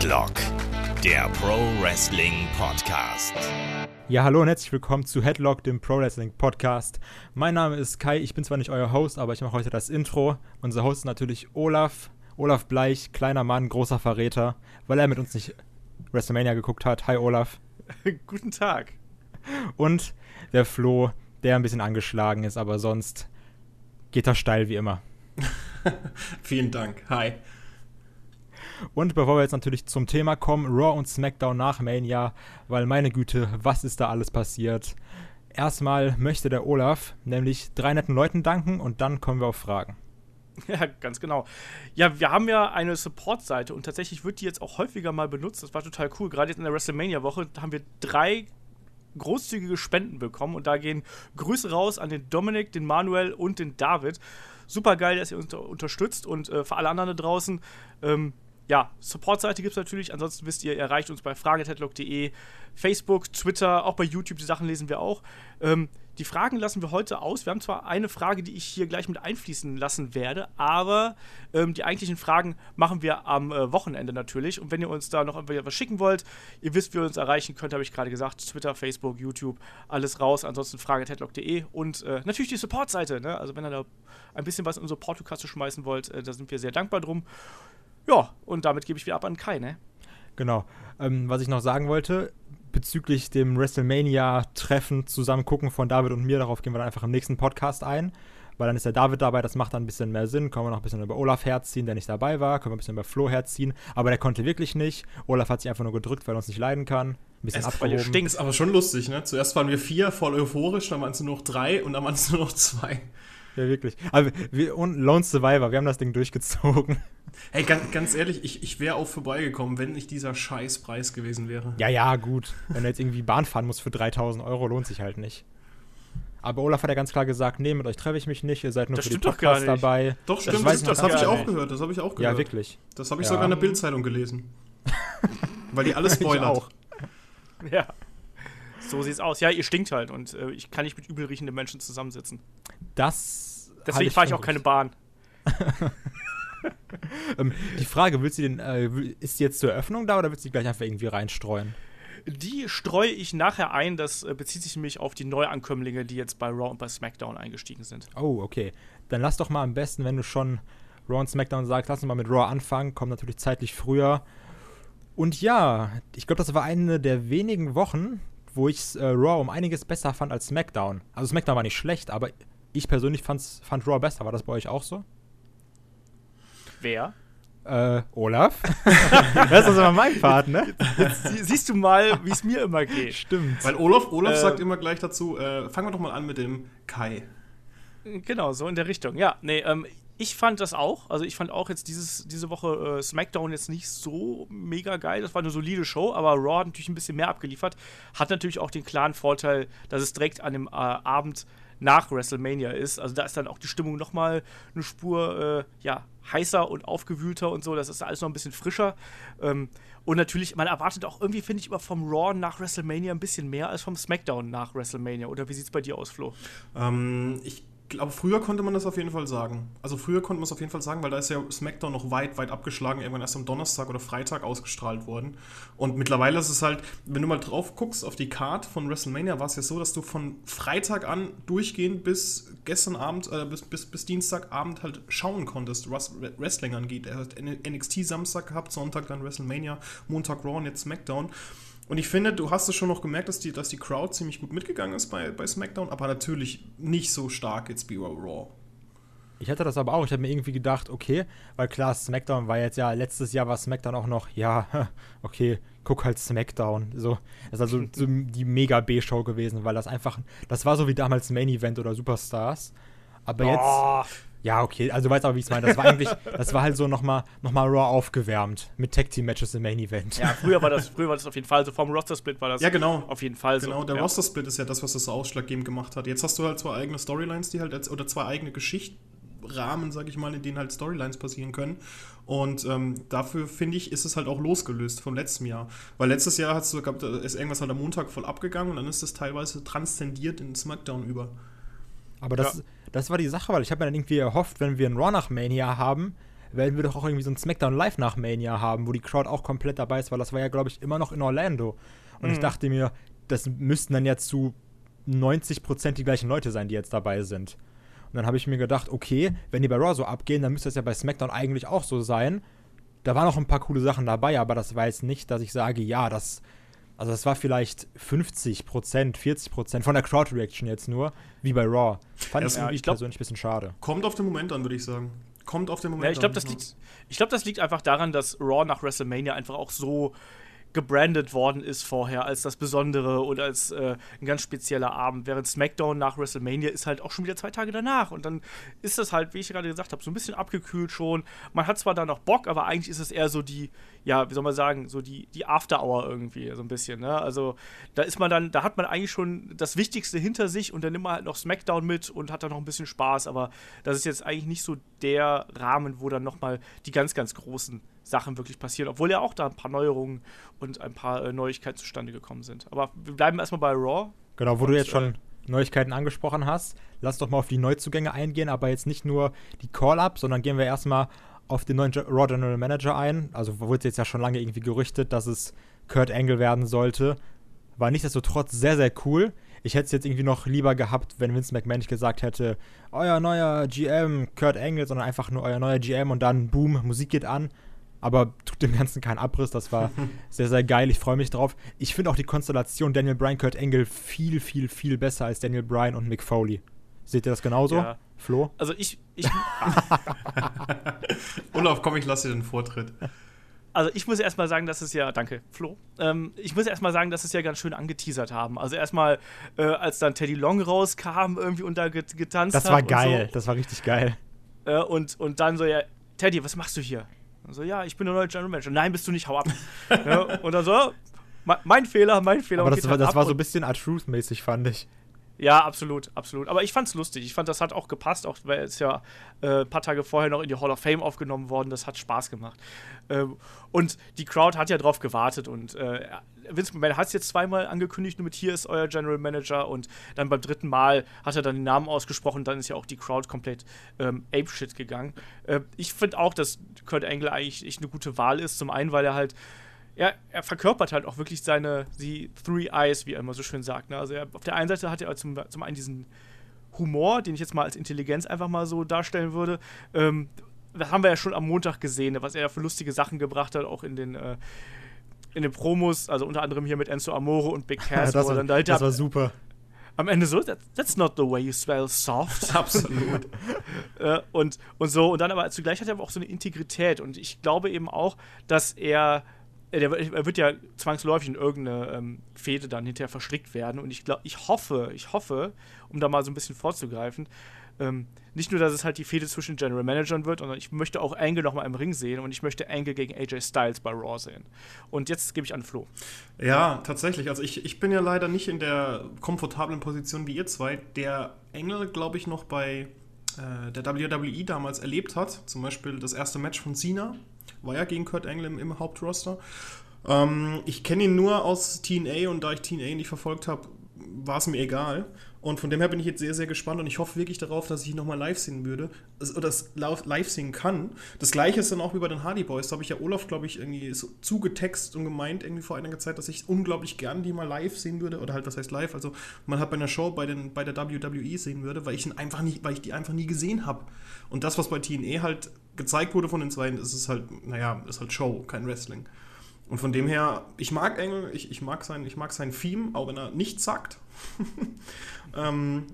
Headlock, der Pro Wrestling Podcast. Ja, hallo und herzlich willkommen zu Headlock, dem Pro Wrestling Podcast. Mein Name ist Kai, ich bin zwar nicht euer Host, aber ich mache heute das Intro. Unser Host ist natürlich Olaf. Olaf Bleich, kleiner Mann, großer Verräter, weil er mit uns nicht WrestleMania geguckt hat. Hi Olaf. Guten Tag. Und der Flo, der ein bisschen angeschlagen ist, aber sonst geht er steil wie immer. Vielen Dank. Hi. Und bevor wir jetzt natürlich zum Thema kommen, Raw und SmackDown nach Mania, weil meine Güte, was ist da alles passiert? Erstmal möchte der Olaf nämlich drei netten Leuten danken und dann kommen wir auf Fragen. Ja, ganz genau. Ja, wir haben ja eine Support-Seite und tatsächlich wird die jetzt auch häufiger mal benutzt. Das war total cool. Gerade jetzt in der WrestleMania-Woche haben wir drei großzügige Spenden bekommen und da gehen Grüße raus an den Dominik, den Manuel und den David. Super geil, dass ihr uns unterstützt und äh, für alle anderen da draußen. Ähm, ja, Support-Seite gibt es natürlich. Ansonsten wisst ihr, ihr erreicht uns bei fragetetlock.de, Facebook, Twitter, auch bei YouTube. Die Sachen lesen wir auch. Ähm, die Fragen lassen wir heute aus. Wir haben zwar eine Frage, die ich hier gleich mit einfließen lassen werde, aber ähm, die eigentlichen Fragen machen wir am äh, Wochenende natürlich. Und wenn ihr uns da noch was schicken wollt, ihr wisst, wie ihr uns erreichen könnt, habe ich gerade gesagt. Twitter, Facebook, YouTube, alles raus. Ansonsten fragetetlock.de und äh, natürlich die Support-Seite. Ne? Also wenn ihr da ein bisschen was in unsere Portokasse schmeißen wollt, äh, da sind wir sehr dankbar drum. Ja, und damit gebe ich wieder ab an Kai, ne? Genau. Ähm, was ich noch sagen wollte, bezüglich dem WrestleMania-Treffen zusammen gucken von David und mir, darauf gehen wir dann einfach im nächsten Podcast ein. Weil dann ist der David dabei, das macht dann ein bisschen mehr Sinn. Können wir noch ein bisschen über Olaf herziehen, der nicht dabei war. Können wir ein bisschen über Flo herziehen. Aber der konnte wirklich nicht. Olaf hat sich einfach nur gedrückt, weil er uns nicht leiden kann. Ein bisschen es abgehoben. Stinkt. Ist aber schon lustig, ne? Zuerst waren wir vier, voll euphorisch, dann waren es nur noch drei und dann waren es nur noch zwei. Ja, wirklich. Aber wir, und Lone Survivor, wir haben das Ding durchgezogen. Hey, ganz, ganz ehrlich, ich, ich wäre auch vorbeigekommen, wenn nicht dieser Scheißpreis gewesen wäre. Ja, ja, gut. Wenn du jetzt irgendwie Bahn fahren musst für 3000 Euro, lohnt sich halt nicht. Aber Olaf hat ja ganz klar gesagt, nee, mit euch treffe ich mich nicht, ihr seid nur das für die Podcasts dabei. Doch, stimmt, das, das, das habe ich auch gehört, das habe ich auch gehört. Ja, wirklich. Das habe ich ja. sogar in der Bildzeitung gelesen. Weil die alles spoilert. auch. Ja. So sieht's aus. Ja, ihr stinkt halt und äh, ich kann nicht mit übelriechenden Menschen zusammensitzen. Das. Deswegen fahre ich auch keine Bahn. ähm, die Frage, willst du den, äh, ist die jetzt zur Eröffnung da oder willst du die gleich einfach irgendwie reinstreuen? Die streue ich nachher ein. Das äh, bezieht sich nämlich auf die Neuankömmlinge, die jetzt bei Raw und bei SmackDown eingestiegen sind. Oh, okay. Dann lass doch mal am besten, wenn du schon Raw und SmackDown sagst, lass uns mal mit Raw anfangen. Kommt natürlich zeitlich früher. Und ja, ich glaube, das war eine der wenigen Wochen, wo ich äh, Raw um einiges besser fand als SmackDown. Also SmackDown war nicht schlecht, aber ich persönlich fand's, fand Raw besser. War das bei euch auch so? Wer? Äh, Olaf? das ist immer mein Part, ne? Jetzt, jetzt siehst du mal, wie es mir immer geht. Stimmt. Weil Olaf, Olaf äh, sagt immer gleich dazu, äh, fangen wir doch mal an mit dem Kai. Genau, so in der Richtung. Ja, nee, ähm, ich fand das auch. Also ich fand auch jetzt dieses, diese Woche äh, SmackDown jetzt nicht so mega geil. Das war eine solide Show, aber Raw hat natürlich ein bisschen mehr abgeliefert. Hat natürlich auch den klaren Vorteil, dass es direkt an dem äh, Abend nach WrestleMania ist. Also da ist dann auch die Stimmung nochmal eine Spur äh, ja, heißer und aufgewühlter und so. Das ist alles noch ein bisschen frischer. Ähm, und natürlich, man erwartet auch irgendwie, finde ich, immer vom Raw nach WrestleMania ein bisschen mehr als vom SmackDown nach WrestleMania. Oder wie sieht es bei dir aus, Flo? Ähm, ich glaube, früher konnte man das auf jeden Fall sagen. Also früher konnte man es auf jeden Fall sagen, weil da ist ja SmackDown noch weit, weit abgeschlagen, irgendwann erst am Donnerstag oder Freitag ausgestrahlt worden. Und mittlerweile ist es halt, wenn du mal drauf guckst auf die Card von WrestleMania, war es ja so, dass du von Freitag an durchgehend bis gestern Abend, äh, bis, bis, bis Dienstagabend halt schauen konntest, was Wrestling angeht. Er hat NXT Samstag gehabt, Sonntag dann WrestleMania, Montag Raw und jetzt SmackDown. Und ich finde, du hast es schon noch gemerkt, dass die, dass die Crowd ziemlich gut mitgegangen ist bei, bei SmackDown, aber natürlich nicht so stark jetzt wie Raw. Ich hatte das aber auch. Ich habe mir irgendwie gedacht, okay, weil klar, SmackDown war jetzt ja, letztes Jahr war SmackDown auch noch, ja, okay, guck halt SmackDown. So, das ist also so die mega B-Show gewesen, weil das einfach, das war so wie damals Main Event oder Superstars. Aber jetzt. Ja, okay, also du weißt auch, wie ich es meine. Das war eigentlich, das war halt so nochmal noch mal Raw aufgewärmt mit Tag Team Matches im Main Event. Ja, früher war das, früher war das auf jeden Fall so. Vom Roster Split war das ja, genau. auf jeden Fall so. Genau, der ja. Roster Split ist ja das, was das so ausschlaggebend gemacht hat. Jetzt hast du halt zwei eigene Storylines, die halt, oder zwei eigene Geschichtrahmen, sag ich mal, in denen halt Storylines passieren können. Und ähm, dafür finde ich, ist es halt auch losgelöst vom letzten Jahr. Weil letztes Jahr hat's gehabt, ist irgendwas halt am Montag voll abgegangen und dann ist das teilweise transzendiert in SmackDown über. Aber das, ja. das war die Sache, weil ich habe mir dann irgendwie erhofft, wenn wir ein Raw nach Mania haben, werden wir doch auch irgendwie so ein Smackdown Live nach Mania haben, wo die Crowd auch komplett dabei ist, weil das war ja, glaube ich, immer noch in Orlando. Und mhm. ich dachte mir, das müssten dann ja zu 90 Prozent die gleichen Leute sein, die jetzt dabei sind. Und dann habe ich mir gedacht, okay, wenn die bei Raw so abgehen, dann müsste das ja bei SmackDown eigentlich auch so sein. Da waren noch ein paar coole Sachen dabei, aber das war jetzt nicht, dass ich sage, ja, das, also das war vielleicht 50 Prozent, 40 Prozent von der Crowd Reaction jetzt nur, wie bei Raw. Fand ja, ich, ich glaub, persönlich ein bisschen schade. Kommt auf den Moment an, würde ich sagen. Kommt auf den Moment ja, ich glaub, an. Das liegt, ich glaube, das liegt einfach daran, dass Raw nach WrestleMania einfach auch so gebrandet worden ist vorher als das Besondere oder als äh, ein ganz spezieller Abend. Während SmackDown nach WrestleMania ist halt auch schon wieder zwei Tage danach. Und dann ist das halt, wie ich gerade gesagt habe, so ein bisschen abgekühlt schon. Man hat zwar da noch Bock, aber eigentlich ist es eher so die, ja, wie soll man sagen, so die, die After-Hour irgendwie, so ein bisschen. Ne? Also da ist man dann, da hat man eigentlich schon das Wichtigste hinter sich und dann nimmt man halt noch SmackDown mit und hat da noch ein bisschen Spaß. Aber das ist jetzt eigentlich nicht so der Rahmen, wo dann nochmal die ganz, ganz großen Sachen wirklich passieren, obwohl ja auch da ein paar Neuerungen und ein paar äh, Neuigkeiten zustande gekommen sind. Aber wir bleiben erstmal bei Raw. Genau, wo und, du jetzt schon Neuigkeiten angesprochen hast, lass doch mal auf die Neuzugänge eingehen, aber jetzt nicht nur die Call-Up, sondern gehen wir erstmal auf den neuen Raw General Manager ein. Also wurde jetzt ja schon lange irgendwie gerüchtet, dass es Kurt Angle werden sollte. War nichtsdestotrotz sehr, sehr cool. Ich hätte es jetzt irgendwie noch lieber gehabt, wenn Vince McMahon nicht gesagt hätte, euer neuer GM, Kurt Angle, sondern einfach nur euer neuer GM und dann boom, Musik geht an aber tut dem Ganzen keinen Abriss. Das war sehr, sehr geil. Ich freue mich drauf. Ich finde auch die Konstellation Daniel Bryan, Kurt Angle viel, viel, viel besser als Daniel Bryan und Mick Foley. Seht ihr das genauso? Ja. Flo? Also ich. ich Olaf, komm, ich lasse dir den Vortritt. Also ich muss erstmal sagen, dass es ja, danke, Flo. Ähm, ich muss erstmal sagen, dass es ja ganz schön angeteasert haben. Also erstmal, äh, als dann Teddy Long rauskam, irgendwie und da getanzt hat. Das war geil, so. das war richtig geil. Äh, und, und dann so, ja, Teddy, was machst du hier? Und so, ja, ich bin der neue General Manager. Nein, bist du nicht, hau ab. ja, und dann so, mein Fehler, mein Fehler. Aber das, war, halt das war so ein bisschen R-Truth-mäßig, fand ich. Ja, absolut, absolut. Aber ich fand's lustig. Ich fand, das hat auch gepasst, auch weil es ja äh, ein paar Tage vorher noch in die Hall of Fame aufgenommen worden. Das hat Spaß gemacht. Ähm, und die Crowd hat ja drauf gewartet und äh, Vince McMahon hat es jetzt zweimal angekündigt, nur mit hier ist euer General Manager und dann beim dritten Mal hat er dann den Namen ausgesprochen, dann ist ja auch die Crowd komplett ähm, apeshit gegangen. Äh, ich finde auch, dass Kurt Angle eigentlich eine gute Wahl ist. Zum einen, weil er halt er, er, verkörpert halt auch wirklich seine die Three Eyes, wie er immer so schön sagt. Ne? Also er, auf der einen Seite hat er zum, zum einen diesen Humor, den ich jetzt mal als Intelligenz einfach mal so darstellen würde. Ähm, das haben wir ja schon am Montag gesehen, was er für lustige Sachen gebracht hat, auch in den, äh, in den Promos, also unter anderem hier mit Enzo Amore und Big Cass. das, war, da das war super. Am Ende so, that, that's not the way you spell soft. Absolut. äh, und, und so, und dann aber zugleich hat er aber auch so eine Integrität und ich glaube eben auch, dass er er wird ja zwangsläufig in irgendeine ähm, Fehde dann hinterher verstrickt werden. Und ich glaube, ich hoffe, ich hoffe, um da mal so ein bisschen vorzugreifen, ähm, nicht nur, dass es halt die Fehde zwischen General Managern wird, sondern ich möchte auch Angle nochmal im Ring sehen und ich möchte Angle gegen AJ Styles bei Raw sehen. Und jetzt gebe ich an Flo. Ja, tatsächlich. Also ich, ich bin ja leider nicht in der komfortablen Position wie ihr zwei, der Angle, glaube ich, noch bei äh, der WWE damals erlebt hat. Zum Beispiel das erste Match von Cena war ja gegen Kurt Angle im, im Hauptroster. Ähm, ich kenne ihn nur aus TNA und da ich TNA nicht verfolgt habe, war es mir egal. Und von dem her bin ich jetzt sehr, sehr gespannt und ich hoffe wirklich darauf, dass ich ihn nochmal live sehen würde oder das live singen kann. Das gleiche ist dann auch wie bei den Hardy Boys. Da habe ich ja Olaf, glaube ich, irgendwie so zugetext und gemeint irgendwie vor einiger Zeit, dass ich unglaublich gern die mal live sehen würde. Oder halt, was heißt live? Also man hat bei einer Show bei, den, bei der WWE sehen würde, weil ich ihn einfach nicht, weil ich die einfach nie gesehen habe. Und das, was bei TNA halt gezeigt wurde von den zwei, ist es halt, naja, ist halt Show, kein Wrestling. Und von dem her, ich mag Engel, ich, ich, mag, sein, ich mag sein Theme, auch wenn er nichts sagt. ähm,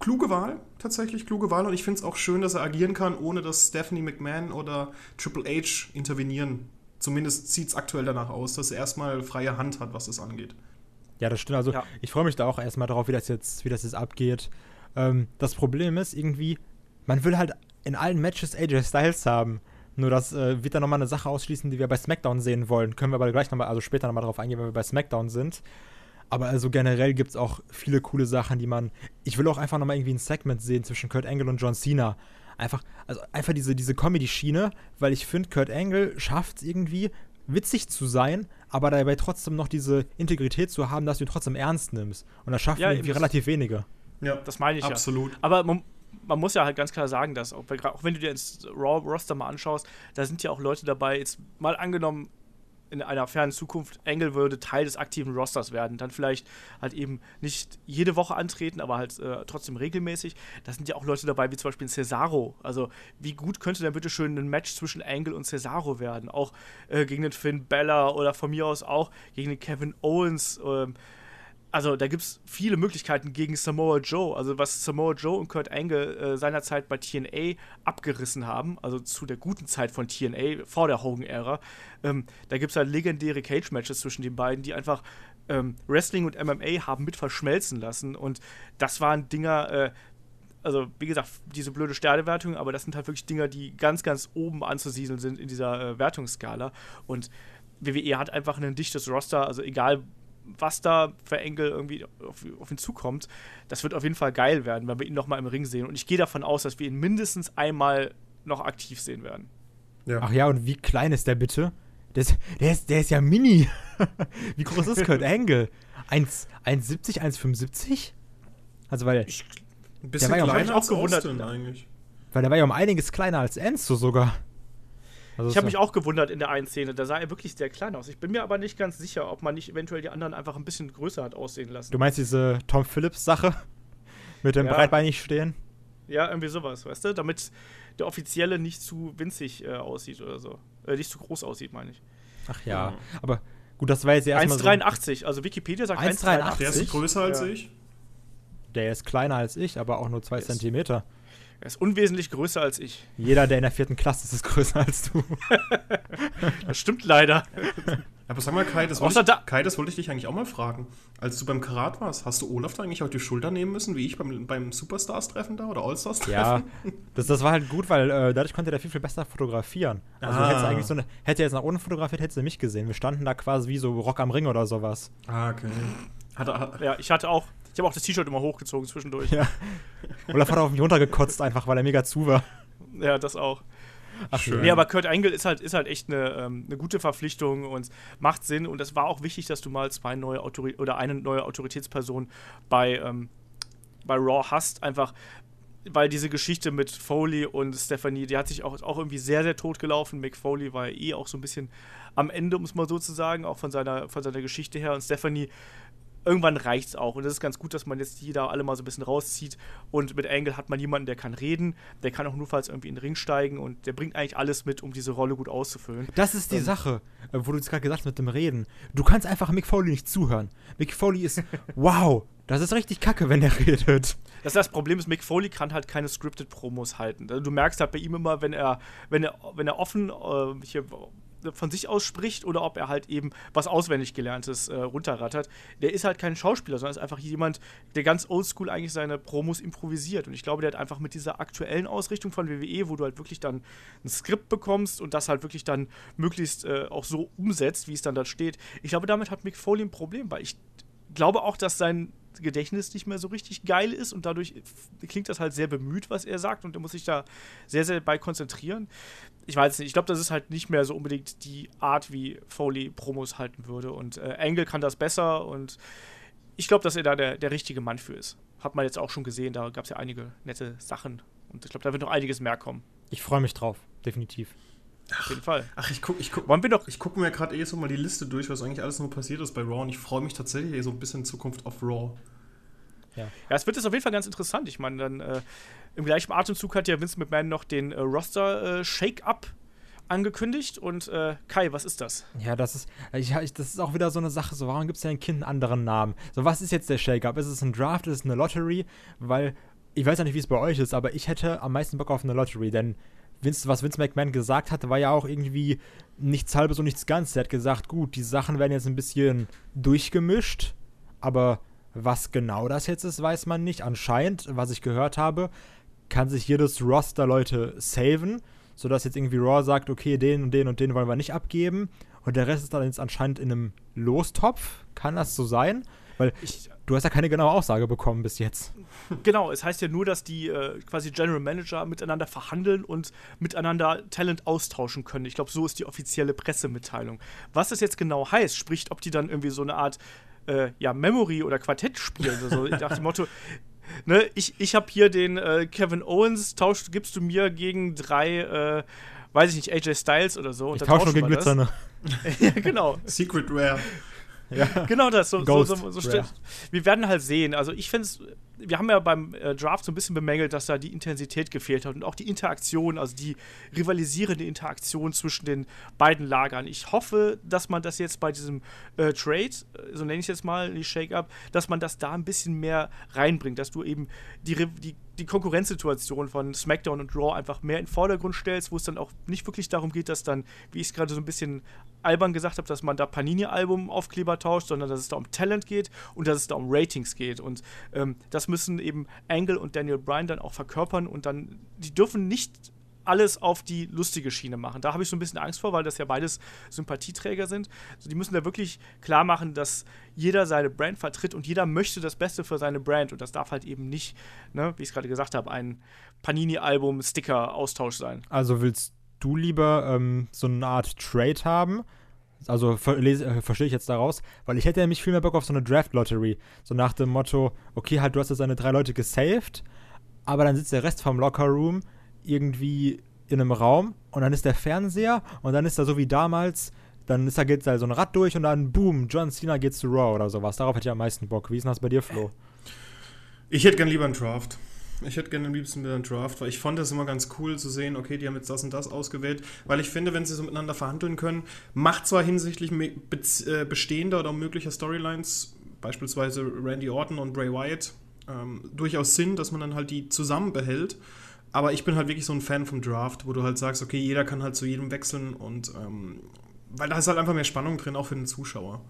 kluge Wahl, tatsächlich kluge Wahl. Und ich finde es auch schön, dass er agieren kann, ohne dass Stephanie McMahon oder Triple H intervenieren. Zumindest sieht es aktuell danach aus, dass er erstmal freie Hand hat, was das angeht. Ja, das stimmt. Also ja. ich freue mich da auch erstmal darauf, wie das jetzt, wie das jetzt abgeht. Ähm, das Problem ist irgendwie, man will halt in allen Matches AJ Styles haben. Nur das äh, wird dann nochmal eine Sache ausschließen, die wir bei SmackDown sehen wollen. Können wir aber gleich nochmal, also später nochmal drauf eingehen, wenn wir bei SmackDown sind. Aber also generell gibt es auch viele coole Sachen, die man. Ich will auch einfach nochmal irgendwie ein Segment sehen zwischen Kurt Angle und John Cena. Einfach, also einfach diese, diese Comedy-Schiene, weil ich finde, Kurt Angle schafft es irgendwie, witzig zu sein, aber dabei trotzdem noch diese Integrität zu haben, dass du ihn trotzdem ernst nimmst. Und das schaffen ja, irgendwie relativ wenige. Ja, das meine ich absolut. Ja. Aber man, muss ja halt ganz klar sagen, dass auch, auch wenn du dir ins Raw-Roster mal anschaust, da sind ja auch Leute dabei, jetzt mal angenommen, in einer fernen Zukunft Engel würde Teil des aktiven Rosters werden, dann vielleicht halt eben nicht jede Woche antreten, aber halt äh, trotzdem regelmäßig. Da sind ja auch Leute dabei, wie zum Beispiel Cesaro. Also, wie gut könnte denn bitte schön ein Match zwischen Engel und Cesaro werden? Auch äh, gegen den Finn Bella oder von mir aus auch gegen den Kevin Owens. Ähm, also da gibt es viele Möglichkeiten gegen Samoa Joe. Also was Samoa Joe und Kurt Angle äh, seinerzeit bei TNA abgerissen haben, also zu der guten Zeit von TNA, vor der Hogan-Ära, ähm, da gibt es halt legendäre Cage-Matches zwischen den beiden, die einfach ähm, Wrestling und MMA haben mit verschmelzen lassen. Und das waren Dinger, äh, also wie gesagt, diese blöde Sternewertung, aber das sind halt wirklich Dinger, die ganz, ganz oben anzusiedeln sind in dieser äh, Wertungsskala. Und WWE hat einfach ein dichtes Roster, also egal was da für Engel irgendwie auf, auf, ihn zukommt, das wird auf jeden Fall geil werden, wenn wir ihn nochmal im Ring sehen. Und ich gehe davon aus, dass wir ihn mindestens einmal noch aktiv sehen werden. Ja. Ach ja, und wie klein ist der bitte? Der ist, der ist, der ist ja mini. wie groß ist Kurt Angle? 1,70, 1,75? Also, weil. Ich, ein bisschen der war kleiner ja auch gewundert eigentlich. Weil der war ja um einiges kleiner als Enzo sogar. Also ich habe mich auch gewundert in der einen Szene. Da sah er wirklich sehr klein aus. Ich bin mir aber nicht ganz sicher, ob man nicht eventuell die anderen einfach ein bisschen größer hat aussehen lassen. Du meinst diese Tom Phillips-Sache? Mit dem ja. breitbeinig stehen? Ja, irgendwie sowas, weißt du? Damit der Offizielle nicht zu winzig äh, aussieht oder so. Äh, nicht zu groß aussieht, meine ich. Ach ja. ja. Aber gut, das war jetzt erstmal. 1,83. So also Wikipedia sagt 1,83. Der ist größer als ja. ich. Der ist kleiner als ich, aber auch nur 2 Zentimeter. Er ist unwesentlich größer als ich. Jeder, der in der vierten Klasse ist, ist größer als du. das stimmt leider. Aber sag mal, Kai das, wollte ich, da Kai, das wollte ich dich eigentlich auch mal fragen. Als du beim Karat warst, hast du Olaf da eigentlich auf die Schulter nehmen müssen, wie ich beim, beim Superstars-Treffen da oder Allstars-Treffen? Ja, das, das war halt gut, weil äh, dadurch konnte er viel, viel besser fotografieren. Also ah. hätte eigentlich so eine, hätte er jetzt nach unten fotografiert, hätte er mich gesehen. Wir standen da quasi wie so Rock am Ring oder sowas. Ah, okay. Hat, hat, ja, ich hatte auch, ich habe auch das T-Shirt immer hochgezogen zwischendurch. Ja. Olaf hat auf mich runtergekotzt, einfach weil er mega zu war. Ja, das auch. Ach, schön. Nee, aber Kurt Engel ist halt, ist halt echt eine, ähm, eine gute Verpflichtung und macht Sinn. Und es war auch wichtig, dass du mal zwei neue Autori oder eine neue Autoritätsperson bei, ähm, bei Raw hast. Einfach, weil diese Geschichte mit Foley und Stephanie, die hat sich auch, auch irgendwie sehr, sehr tot gelaufen. Mick Foley war ja eh auch so ein bisschen am Ende, um es mal so zu sagen, auch von seiner, von seiner Geschichte her. Und Stephanie irgendwann reicht es auch. Und es ist ganz gut, dass man jetzt die da alle mal so ein bisschen rauszieht. Und mit Angle hat man jemanden, der kann reden, der kann auch nur falls irgendwie in den Ring steigen und der bringt eigentlich alles mit, um diese Rolle gut auszufüllen. Das ist die ähm, Sache, äh, wo du jetzt gerade gesagt hast mit dem Reden. Du kannst einfach Mick Foley nicht zuhören. Mick Foley ist, wow, das ist richtig kacke, wenn er redet. Das, das Problem ist, Mick Foley kann halt keine scripted Promos halten. Du merkst halt bei ihm immer, wenn er, wenn er, wenn er offen äh, hier von sich aus spricht oder ob er halt eben was auswendig gelerntes äh, runterrattert. Der ist halt kein Schauspieler, sondern ist einfach jemand, der ganz oldschool eigentlich seine Promos improvisiert. Und ich glaube, der hat einfach mit dieser aktuellen Ausrichtung von WWE, wo du halt wirklich dann ein Skript bekommst und das halt wirklich dann möglichst äh, auch so umsetzt, wie es dann da steht. Ich glaube, damit hat Mick Foley ein Problem, weil ich glaube auch, dass sein Gedächtnis nicht mehr so richtig geil ist und dadurch klingt das halt sehr bemüht, was er sagt und er muss sich da sehr, sehr bei konzentrieren. Ich weiß nicht, ich glaube, das ist halt nicht mehr so unbedingt die Art, wie Foley Promos halten würde und äh, Angle kann das besser und ich glaube, dass er da der, der richtige Mann für ist. Hat man jetzt auch schon gesehen, da gab es ja einige nette Sachen und ich glaube, da wird noch einiges mehr kommen. Ich freue mich drauf, definitiv. Ach, Auf jeden Fall. Ach, ich gucke ich guck, Wollen wir doch ich gucke mir gerade eh so mal die Liste durch, was eigentlich alles nur passiert ist bei Raw und ich freue mich tatsächlich eh so ein bisschen in Zukunft auf Raw. Ja. ja, es wird jetzt auf jeden Fall ganz interessant. Ich meine, dann äh, im gleichen Atemzug hat ja Vince McMahon noch den äh, Roster äh, angekündigt und äh, Kai, was ist das? Ja, das ist, ich, ich, das ist auch wieder so eine Sache, so warum gibt es ja ein Kind einen anderen Namen? So, was ist jetzt der Shake-Up? Ist es ein Draft, ist es eine Lottery? Weil, ich weiß ja nicht, wie es bei euch ist, aber ich hätte am meisten Bock auf eine Lottery, denn Vince, was Vince McMahon gesagt hatte, war ja auch irgendwie nichts halbes und nichts Ganzes. Er hat gesagt, gut, die Sachen werden jetzt ein bisschen durchgemischt, aber was genau das jetzt ist, weiß man nicht. Anscheinend, was ich gehört habe, kann sich jedes Roster Leute saven, sodass jetzt irgendwie Raw sagt, okay, den und den und den wollen wir nicht abgeben. Und der Rest ist dann jetzt anscheinend in einem Lostopf. Kann das so sein? Weil ich, du hast ja keine genaue Aussage bekommen bis jetzt. Genau, es heißt ja nur, dass die äh, quasi General Manager miteinander verhandeln und miteinander Talent austauschen können. Ich glaube, so ist die offizielle Pressemitteilung. Was das jetzt genau heißt, spricht, ob die dann irgendwie so eine Art äh, ja, Memory oder Quartett spielen oder so, nach dem Motto, ne, ich, ich habe hier den äh, Kevin Owens, tausch, gibst du mir gegen drei, äh, weiß ich nicht, AJ Styles oder so. Ich tausche nur gegen Glitzer, ne? ja, genau. Secret Rare. Ja. Genau das. So, Ghost so, so, so Wir werden halt sehen. Also ich finde es, wir haben ja beim äh, Draft so ein bisschen bemängelt, dass da die Intensität gefehlt hat und auch die Interaktion, also die rivalisierende Interaktion zwischen den beiden Lagern. Ich hoffe, dass man das jetzt bei diesem äh, Trade, äh, so nenne ich es jetzt mal, die Shake-Up, dass man das da ein bisschen mehr reinbringt, dass du eben die, die die Konkurrenzsituation von SmackDown und Raw einfach mehr in den Vordergrund stellst, wo es dann auch nicht wirklich darum geht, dass dann, wie ich es gerade so ein bisschen albern gesagt habe, dass man da Panini-Album-Aufkleber tauscht, sondern dass es da um Talent geht und dass es da um Ratings geht. Und ähm, das müssen eben Angle und Daniel Bryan dann auch verkörpern und dann, die dürfen nicht alles auf die lustige Schiene machen. Da habe ich so ein bisschen Angst vor, weil das ja beides Sympathieträger sind. Also die müssen da wirklich klar machen, dass jeder seine Brand vertritt und jeder möchte das Beste für seine Brand. Und das darf halt eben nicht, ne, wie ich es gerade gesagt habe, ein Panini-Album-Sticker-Austausch sein. Also willst du lieber ähm, so eine Art Trade haben? Also ver äh, verstehe ich jetzt daraus, weil ich hätte nämlich viel mehr Bock auf so eine Draft-Lottery. So nach dem Motto, okay, halt, du hast jetzt deine drei Leute gesaved, aber dann sitzt der Rest vom Locker-Room irgendwie in einem Raum und dann ist der Fernseher und dann ist da so wie damals, dann ist da geht da so ein Rad durch und dann boom, John Cena geht zu Raw oder sowas. Darauf hätte ich am meisten Bock. Wie ist das bei dir, Flo? Ich hätte gern lieber einen Draft. Ich hätte gerne am liebsten wieder einen Draft, weil ich fand es immer ganz cool zu sehen, okay, die haben jetzt das und das ausgewählt, weil ich finde, wenn sie so miteinander verhandeln können, macht zwar hinsichtlich äh, bestehender oder möglicher Storylines, beispielsweise Randy Orton und Bray Wyatt, ähm, durchaus Sinn, dass man dann halt die zusammen behält. Aber ich bin halt wirklich so ein Fan vom Draft, wo du halt sagst, okay, jeder kann halt zu jedem wechseln und ähm, weil da ist halt einfach mehr Spannung drin, auch für den Zuschauer.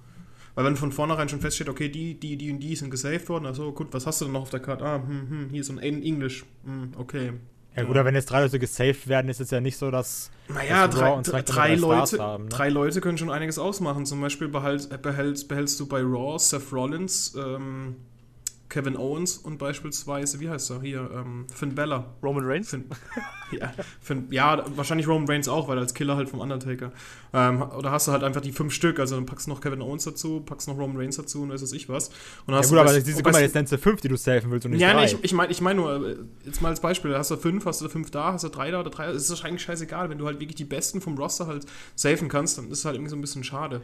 Weil wenn von vornherein schon feststeht, okay, die, die, die und die sind gesaved worden, also gut, was hast du denn noch auf der Karte? Ah, hm, hm, hier ist so ein English. Hm, okay. Ja, gut, aber wenn jetzt drei Leute gesaved werden, ist es ja nicht so, dass. Naja, drei, drei Leute, haben, ne? drei Leute können schon einiges ausmachen. Zum Beispiel behalt, behältst, behältst du bei Raw Seth Rollins, ähm, Kevin Owens und beispielsweise, wie heißt er hier, ähm, Finn Bella. Roman Reigns? Finn, ja, Finn, ja, wahrscheinlich Roman Reigns auch, weil er als Killer halt vom Undertaker. Ähm, oder hast du halt einfach die fünf Stück, also dann packst du noch Kevin Owens dazu, packst noch Roman Reigns dazu und weiß ich was. Und ja gut, aber bei, diese, guck mal, jetzt nennst du fünf, die du safen willst und nicht ja, drei. Ja, nee, ich, ich meine ich mein nur, äh, jetzt mal als Beispiel, hast du fünf, hast du fünf da, hast du drei da oder drei, es ist eigentlich scheißegal, wenn du halt wirklich die Besten vom Roster halt safen kannst, dann ist es halt irgendwie so ein bisschen schade.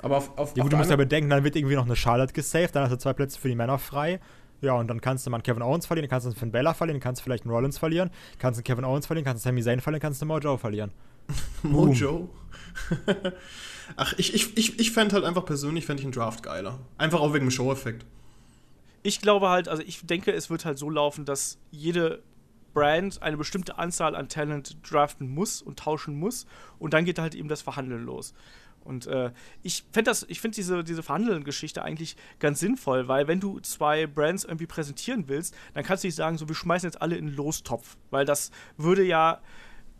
Aber auf, auf Ja gut, du musst ja bedenken, dann wird irgendwie noch eine Charlotte gesaved, dann hast du zwei Plätze für die Männer frei ja, und dann kannst du mal einen Kevin Owens verlieren, kannst du einen Finn Bella verlieren, kannst du vielleicht einen Rollins verlieren, kannst du einen Kevin Owens verlieren, kannst du Sami Zayn verlieren, kannst du einen Mojo verlieren. Mojo? Ach, ich, ich, ich, ich fände halt einfach persönlich, fände ich einen Draft geiler. Einfach auch wegen dem Show-Effekt. Ich glaube halt, also ich denke, es wird halt so laufen, dass jede Brand eine bestimmte Anzahl an Talent draften muss und tauschen muss und dann geht halt eben das Verhandeln los. Und äh, ich finde finde diese, diese Verhandeln-Geschichte eigentlich ganz sinnvoll, weil wenn du zwei Brands irgendwie präsentieren willst, dann kannst du nicht sagen, so wir schmeißen jetzt alle in den Lostopf, weil das würde ja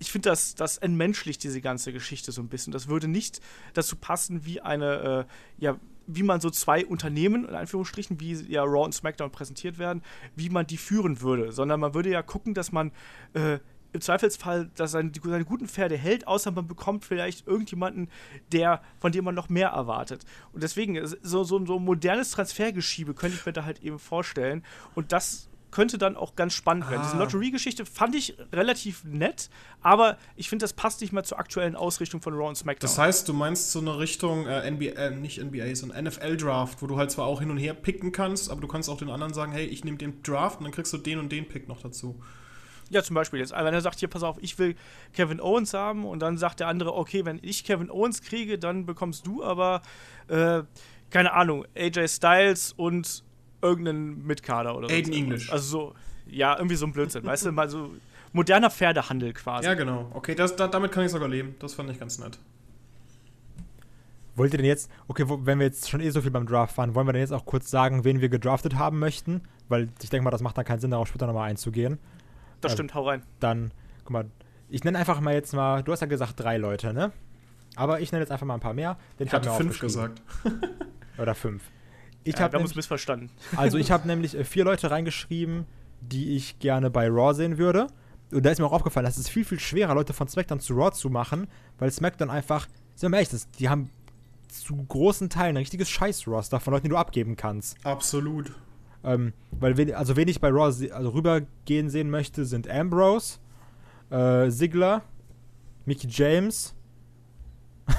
ich finde, das, das entmenschlicht diese ganze Geschichte so ein bisschen. Das würde nicht dazu passen, wie eine, äh, ja, wie man so zwei Unternehmen, in Anführungsstrichen, wie ja Raw und SmackDown präsentiert werden, wie man die führen würde. Sondern man würde ja gucken, dass man äh, im Zweifelsfall dass seine, seine guten Pferde hält, außer man bekommt vielleicht irgendjemanden, der, von dem man noch mehr erwartet. Und deswegen, so, so, so ein modernes Transfergeschiebe könnte ich mir da halt eben vorstellen. Und das könnte dann auch ganz spannend ah. werden. Diese ah. Lotteriegeschichte fand ich relativ nett, aber ich finde, das passt nicht mehr zur aktuellen Ausrichtung von Raw und SmackDown. Das heißt, du meinst so eine Richtung äh, NBA, äh, nicht NBA, so ein NFL-Draft, wo du halt zwar auch hin und her picken kannst, aber du kannst auch den anderen sagen, hey, ich nehme den Draft und dann kriegst du den und den Pick noch dazu. Ja, zum Beispiel jetzt, wenn er sagt, hier, pass auf, ich will Kevin Owens haben und dann sagt der andere, okay, wenn ich Kevin Owens kriege, dann bekommst du aber, äh, keine Ahnung, AJ Styles und irgendeinen Mitkader oder so. Aiden English. Also so, ja, irgendwie so ein Blödsinn, weißt du, mal so moderner Pferdehandel quasi. Ja, genau. Okay, das, da, damit kann ich sogar leben. Das fand ich ganz nett. Wollt ihr denn jetzt, okay, wenn wir jetzt schon eh so viel beim Draft waren, wollen wir denn jetzt auch kurz sagen, wen wir gedraftet haben möchten? Weil ich denke mal, das macht dann keinen Sinn, darauf später nochmal einzugehen. Das äh, stimmt, hau rein. Dann, guck mal, ich nenne einfach mal jetzt mal, du hast ja gesagt drei Leute, ne? Aber ich nenne jetzt einfach mal ein paar mehr. Denn ich, ich habe fünf gesagt. Oder fünf. Ich ja, habe missverstanden. Also ich habe nämlich äh, vier Leute reingeschrieben, die ich gerne bei Raw sehen würde. Und da ist mir auch aufgefallen, das ist viel, viel schwerer, Leute von SmackDown zu Raw zu machen, weil SmackDown einfach, sind wir mal ehrlich, das, die haben zu großen Teilen ein richtiges Scheiß-Roster von Leuten, die du abgeben kannst. Absolut. Ähm, weil, wen, also wen ich bei Raw also rübergehen sehen möchte, sind Ambrose, äh, Ziggler, Mickey James.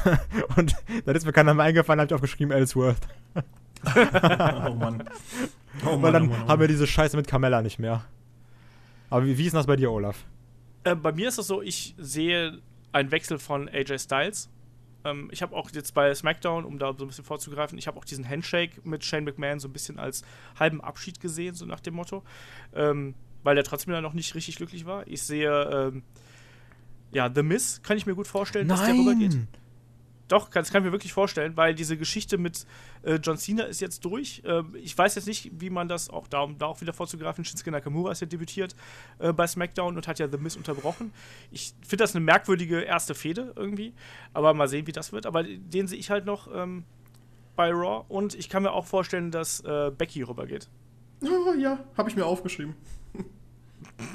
und da ist mir keiner mehr eingefallen, habe ich aufgeschrieben, Ellsworth. oh Mann. Oh Weil dann oh Mann, oh haben Mann. wir diese Scheiße mit Carmella nicht mehr. Aber wie, wie ist das bei dir, Olaf? Äh, bei mir ist es so, ich sehe einen Wechsel von AJ Styles. Ähm, ich habe auch jetzt bei SmackDown, um da so ein bisschen vorzugreifen, ich habe auch diesen Handshake mit Shane McMahon so ein bisschen als halben Abschied gesehen, so nach dem Motto. Ähm, weil der trotzdem dann noch nicht richtig glücklich war. Ich sehe, ähm, ja, The Miz kann ich mir gut vorstellen, dass der rübergeht. Doch, das kann ich mir wirklich vorstellen, weil diese Geschichte mit äh, John Cena ist jetzt durch. Ähm, ich weiß jetzt nicht, wie man das auch da, um da auch wieder vorzugreifen. Shinsuke Nakamura ist ja debütiert äh, bei SmackDown und hat ja The Miz unterbrochen. Ich finde das eine merkwürdige erste Fehde irgendwie, aber mal sehen, wie das wird. Aber den sehe ich halt noch ähm, bei Raw und ich kann mir auch vorstellen, dass äh, Becky rübergeht. Oh, ja, habe ich mir aufgeschrieben.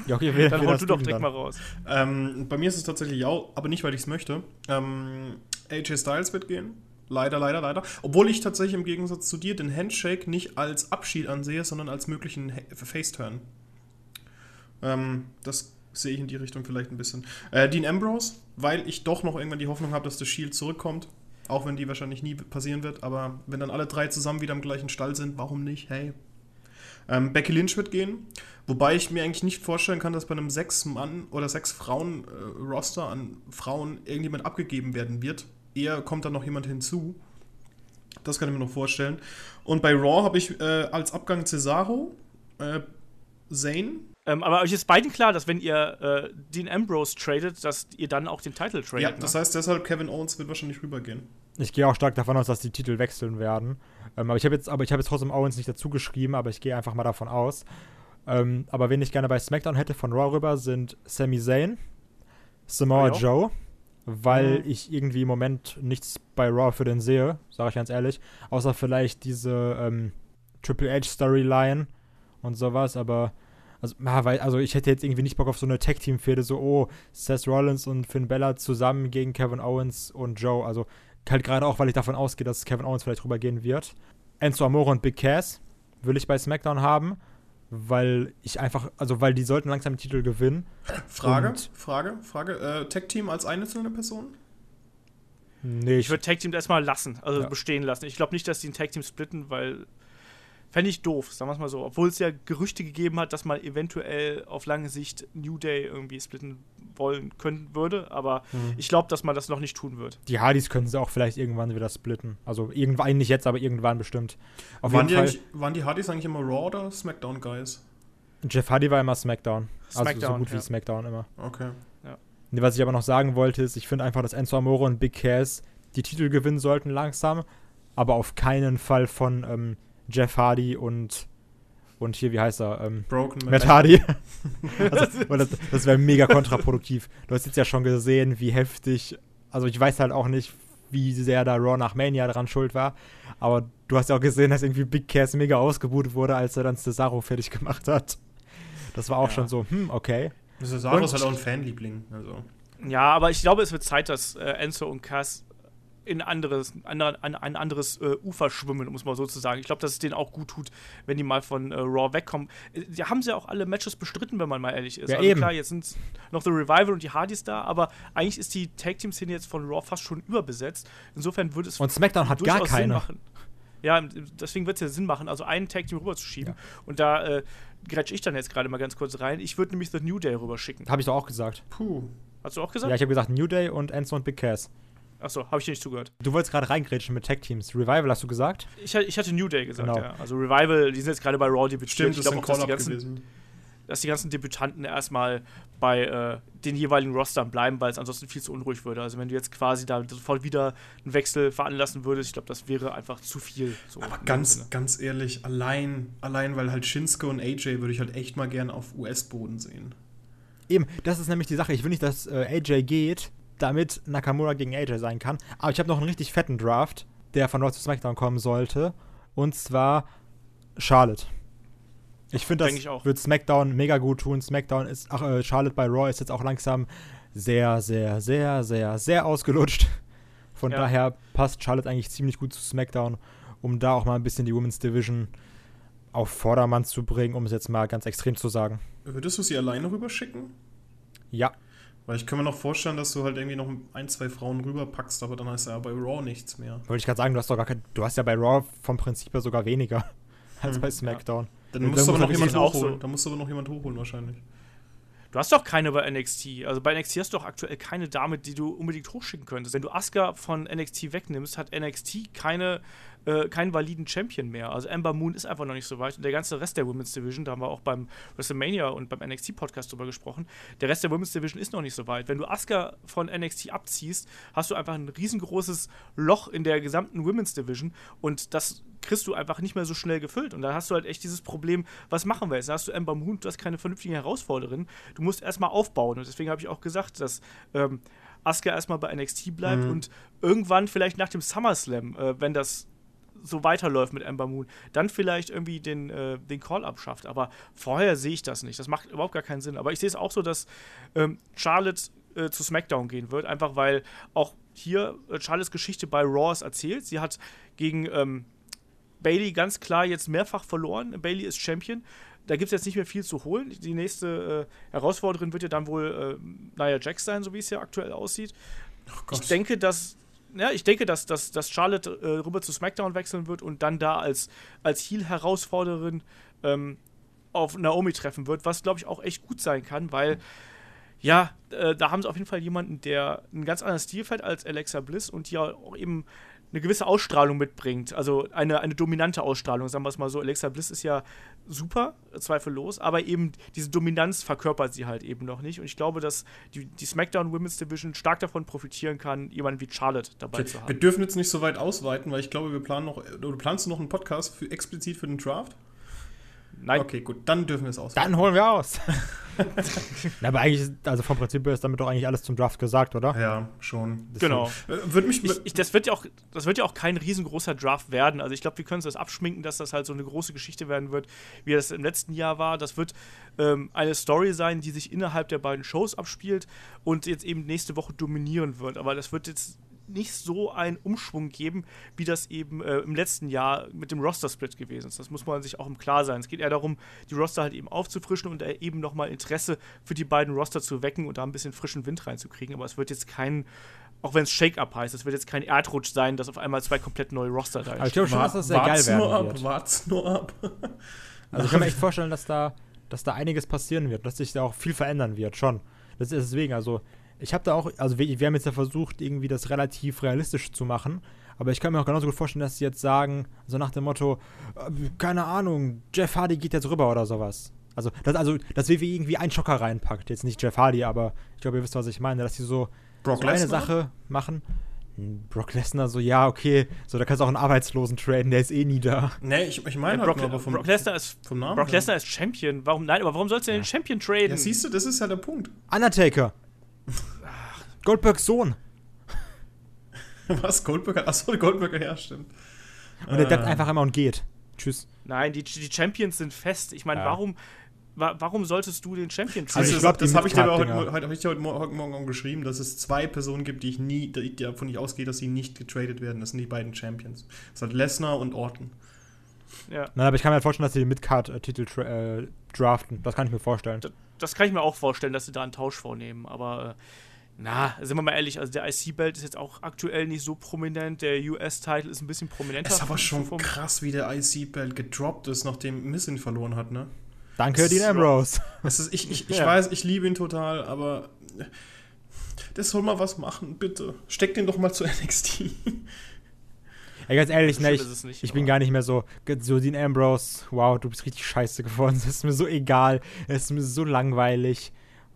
Ja, okay, wer, Dann hol du doch direkt dann? mal raus. Ähm, bei mir ist es tatsächlich ja, aber nicht, weil ich es möchte. Ähm, AJ Styles wird gehen. Leider, leider, leider. Obwohl ich tatsächlich im Gegensatz zu dir den Handshake nicht als Abschied ansehe, sondern als möglichen Face-Turn. Ähm, das sehe ich in die Richtung vielleicht ein bisschen. Äh, Dean Ambrose, weil ich doch noch irgendwann die Hoffnung habe, dass The Shield zurückkommt. Auch wenn die wahrscheinlich nie passieren wird. Aber wenn dann alle drei zusammen wieder im gleichen Stall sind, warum nicht? Hey. Ähm, Becky Lynch wird gehen. Wobei ich mir eigentlich nicht vorstellen kann, dass bei einem Sechs-Mann- oder Sechs-Frauen-Roster an Frauen irgendjemand abgegeben werden wird. Eher kommt da noch jemand hinzu. Das kann ich mir noch vorstellen. Und bei Raw habe ich äh, als Abgang Cesaro, äh, Zane. Ähm, aber euch ist beiden klar, dass wenn ihr äh, Dean Ambrose tradet, dass ihr dann auch den Title tradet. Ja, ne? das heißt deshalb, Kevin Owens wird wahrscheinlich rübergehen. Ich gehe auch stark davon aus, dass die Titel wechseln werden. Ähm, aber ich habe jetzt, aber ich habe jetzt trotzdem Owens nicht dazu geschrieben, aber ich gehe einfach mal davon aus. Ähm, aber wen ich gerne bei SmackDown hätte von Raw rüber, sind Sami Zayn, Samoa ja. Joe, weil Mhm. ich irgendwie im Moment nichts bei Raw für den sehe, sage ich ganz ehrlich. Außer vielleicht diese ähm, Triple H Storyline und sowas, aber also, ja, weil, also ich hätte jetzt irgendwie nicht Bock auf so eine Tag-Team-Fehde, so, oh, Seth Rollins und Finn Bella zusammen gegen Kevin Owens und Joe. Also halt gerade auch, weil ich davon ausgehe, dass Kevin Owens vielleicht rübergehen wird. Enzo Amore und Big Cass will ich bei SmackDown haben, weil ich einfach, also weil die sollten langsam den Titel gewinnen. Frage, Und- Frage, Frage. Äh, Tech-Team als einzelne Person? Nee, Ich würde Tag Team erstmal lassen, also Ja. bestehen lassen. Ich glaube nicht, dass die ein Tag Team splitten, weil fände ich doof, sagen wir es mal so. Obwohl es ja Gerüchte gegeben hat, dass man eventuell auf lange Sicht New Day irgendwie splitten wollen können würde, aber Mhm. ich glaube, dass man das noch nicht tun wird. die Hardys können sie auch vielleicht irgendwann wieder splitten. Also irgendwann, nicht jetzt, aber irgendwann bestimmt. Auf waren, die jeden Fall, eigentlich, waren die Hardys eigentlich immer Raw oder SmackDown-Guys? Jeff Hardy war immer SmackDown. also so SmackDown, gut wie ja. SmackDown immer. Okay. Nee, Was ich aber noch sagen wollte, ist, ich finde einfach, dass Enzo Amore und Big Cass die Titel gewinnen sollten langsam, aber auf keinen Fall von ähm, Jeff Hardy und und hier, wie heißt er? Ähm, Broken Matt Hardy. also, das das wäre mega kontraproduktiv. Du hast jetzt ja schon gesehen, wie heftig, also ich weiß halt auch nicht, wie sehr da Raw nach Mania dran schuld war, aber du hast ja auch gesehen, dass irgendwie Big Cass mega ausgebucht wurde, als er dann Cesaro fertig gemacht hat. Das war auch Ja. schon so, hm, okay. Cesaro Und- ist halt auch ein Fanliebling. Also. Ja, aber ich glaube, es wird Zeit, dass äh, Enzo und Cass in anderes, andere, an ein anderes äh, Ufer schwimmen, um es mal so zu sagen. Ich glaube, dass es denen auch gut tut, wenn die mal von äh, Raw wegkommen. Äh, Die haben sie ja auch alle Matches bestritten, wenn man mal ehrlich ist. Ja, also eben. klar, jetzt sind noch The Revival und die Hardys da, aber eigentlich ist die Tag-Team-Szene jetzt von Raw fast schon überbesetzt. Insofern würde es Und SmackDown hat gar keine. machen. Ja, deswegen wird es ja Sinn machen, also einen Tag-Team rüberzuschieben. Ja. Und da äh, grätsch ich dann jetzt gerade mal ganz kurz rein. Ich würde nämlich The New Day rüberschicken. Habe ich doch auch gesagt. Puh. Hast du auch gesagt? Ja, ich habe gesagt New Day und Enzo und Big Cass. Achso, habe ich dir nicht zugehört. Du wolltest gerade reingrätschen mit Tag Teams. Revival hast du gesagt? Ich, ich hatte New Day gesagt, Genau. ja. Also Revival, die sind jetzt gerade bei Raw debütiert. Stimmt, ich glaube dass die, ganzen, gewesen. dass die ganzen Debütanten erstmal bei äh, den jeweiligen Rostern bleiben, weil es ansonsten viel zu unruhig würde. Also wenn du jetzt quasi da sofort wieder einen Wechsel veranlassen würdest, ich glaube, das wäre einfach zu viel. So Aber ganz, Sinne. ganz ehrlich, allein, allein weil halt Shinsuke und AJ würde ich halt echt mal gern auf US-Boden sehen. Eben, das ist nämlich die Sache. Ich will nicht, dass äh, AJ geht, damit Nakamura gegen AJ sein kann. Aber ich habe noch einen richtig fetten Draft, der von Raw zu SmackDown kommen sollte. Und zwar Charlotte. Ich finde, das ich auch. wird SmackDown mega gut tun. SmackDown ist, ach, äh, Charlotte bei Raw ist jetzt auch langsam sehr, sehr, sehr, sehr, sehr ausgelutscht. Von Ja. daher passt Charlotte eigentlich ziemlich gut zu SmackDown, um da auch mal ein bisschen die Women's Division auf Vordermann zu bringen, um es jetzt mal ganz extrem zu sagen. Würdest du sie alleine rüberschicken? Ja. Weil ich kann mir noch vorstellen, dass du halt irgendwie noch ein, zwei Frauen rüberpackst, aber dann heißt ja bei Raw nichts mehr. Wollte ich gerade sagen, du hast doch gar kein, du hast ja bei Raw vom Prinzip her sogar weniger als Hm, bei SmackDown. Dann Ja, musst dann du aber noch man jemand hochholen. so- Dann musst du aber noch jemand hochholen wahrscheinlich. Du hast doch keine bei NXT. Also bei NXT hast du doch aktuell keine Dame, die du unbedingt hochschicken könntest. Wenn du Asuka von NXT wegnimmst, hat NXT keine, äh, keinen validen Champion mehr. Also Ember Moon ist einfach noch nicht so weit. Und der ganze Rest der Women's Division, da haben wir auch beim WrestleMania und beim NXT-Podcast drüber gesprochen, der Rest der Women's Division ist noch nicht so weit. Wenn du Asuka von NXT abziehst, hast du einfach ein riesengroßes Loch in der gesamten Women's Division und das kriegst du einfach nicht mehr so schnell gefüllt. Und da hast du halt echt dieses Problem, was machen wir jetzt? Da hast du Ember Moon, du hast keine vernünftige Herausforderin. Du musst erstmal aufbauen. Und deswegen habe ich auch gesagt, dass ähm, Asuka erstmal bei NXT bleibt Mhm. und irgendwann vielleicht nach dem SummerSlam, äh, wenn das so weiterläuft mit Ember Moon, dann vielleicht irgendwie den, äh, den Call abschafft. Aber vorher sehe ich das nicht. Das macht überhaupt gar keinen Sinn. Aber ich sehe es auch so, dass ähm, Charlotte äh, zu SmackDown gehen wird, einfach weil auch hier äh, Charlottes Geschichte bei Raw ist erzählt. Sie hat gegen ähm, Bailey ganz klar jetzt mehrfach verloren. Bailey ist Champion. Da gibt es jetzt nicht mehr viel zu holen. Die nächste äh, Herausforderin wird ja dann wohl äh, Nia Jax sein, so wie es ja aktuell aussieht. Ach Ich denke, dass, ja, ich denke, dass, dass, dass Charlotte äh, rüber zu SmackDown wechseln wird und dann da als, als Heel-Herausforderin ähm, auf Naomi treffen wird, was glaube ich auch echt gut sein kann, weil ja, äh, da haben sie auf jeden Fall jemanden, der einen ganz anderen Stil fährt als Alexa Bliss und die auch eben eine gewisse Ausstrahlung mitbringt. Also eine, eine dominante Ausstrahlung, sagen wir es mal so. Alexa Bliss ist ja super, zweifellos, aber eben diese Dominanz verkörpert sie halt eben noch nicht. Und ich glaube, dass die, die SmackDown Women's Division stark davon profitieren kann, jemanden wie Charlotte dabei zu Wir haben. dürfen jetzt nicht so weit ausweiten, weil ich glaube, wir planen noch. Oder planst du noch einen Podcast für, explizit für den Draft? Nein, Okay, gut, dann dürfen wir es ausweiten. Dann holen wir aus. Na, aber eigentlich, ist- also vom Prinzip her ist damit doch eigentlich alles zum Draft gesagt, oder? Ja, schon. genau. Äh, Würde mich. Ich, ich, das, wird ja auch, das wird ja auch kein riesengroßer Draft werden. Also ich glaube, wir können uns das abschminken, dass das halt so eine große Geschichte werden wird, wie das im letzten Jahr war. Das wird ähm, eine Story sein, die sich innerhalb der beiden Shows abspielt und jetzt eben nächste Woche dominieren wird. Aber das wird jetzt nicht so einen Umschwung geben, wie das eben äh, im letzten Jahr mit dem Roster-Split gewesen ist. Das muss man sich auch im Klar sein. Es geht eher darum, die Roster halt eben aufzufrischen und äh, eben nochmal Interesse für die beiden Roster zu wecken und da ein bisschen frischen Wind reinzukriegen. Aber es wird jetzt kein, auch wenn es Shake-Up heißt, es wird jetzt kein Erdrutsch sein, dass auf einmal zwei komplett neue Roster da Aber ich glaube schon, dass das sehr geil wart's werden nur ab, wird. wart's nur ab. Also ich kann mir echt vorstellen, dass da, dass da einiges passieren wird, dass sich da auch viel verändern wird, schon. Das ist deswegen, also ich habe da auch, also wir, wir haben jetzt ja versucht, irgendwie das relativ realistisch zu machen, aber ich kann mir auch genauso gut vorstellen, dass sie jetzt sagen, so nach dem Motto, äh, keine Ahnung, Jeff Hardy geht jetzt rüber oder sowas. Also, dass, also, dass WWE irgendwie einen Schocker reinpackt. Jetzt nicht Jeff Hardy, aber ich glaube, ihr wisst, was ich meine, dass sie so, Brock so eine? Sache machen. Hm, Brock Lesnar so, ja, okay, so, da kannst du auch einen Arbeitslosen traden, der ist eh nie da. Nee, ich, ich Ja, meine Brock, halt nur, aber vom, Brock Lesnar ist, vom Namen Brock. Lesnar ist Champion. Warum, nein, aber warum sollst du denn den Champion traden? Ja, siehst du, das ist ja der Punkt. Undertaker. Goldbergs Sohn. Was? Goldberger? Achso, Goldberger, ja, stimmt. Und der Äh. bleibt einfach immer und geht. Tschüss. Nein, die, die Champions sind fest. Ich meine, Ja. warum, wa warum solltest du den Champion Also traden? ich das, glaub, die das habe ich dir aber heute, heute, heute, heute Morgen auch geschrieben, dass es zwei Personen gibt, die ich nie, die- davon ich ausgehe, dass sie nicht getradet werden. Das sind die beiden Champions. Das sind Lesnar und Orton. ja. Nein, aber ich kann mir halt vorstellen, dass sie den Midcard-Titel äh, draften. Das kann ich mir vorstellen. Das kann ich mir auch vorstellen, dass sie da einen Tausch vornehmen. Aber äh, na, sind wir mal ehrlich, also der IC-Belt ist jetzt auch aktuell nicht so prominent. Der US-Title ist ein bisschen prominenter. Es ist aber schon vom- krass, wie der IC-Belt gedroppt ist, nachdem Miss ihn verloren hat, ne? Danke, Dean Ambrose. Es ist, ich ich, ich Ja. weiß, ich liebe ihn total, aber das soll mal was machen, bitte. Steck den doch mal zu NXT. Ey, ganz ehrlich, ne, ich, nicht, ich bin gar nicht mehr so, so Dean Ambrose, wow, du bist richtig scheiße geworden. Es ist mir so egal. Es ist mir so langweilig.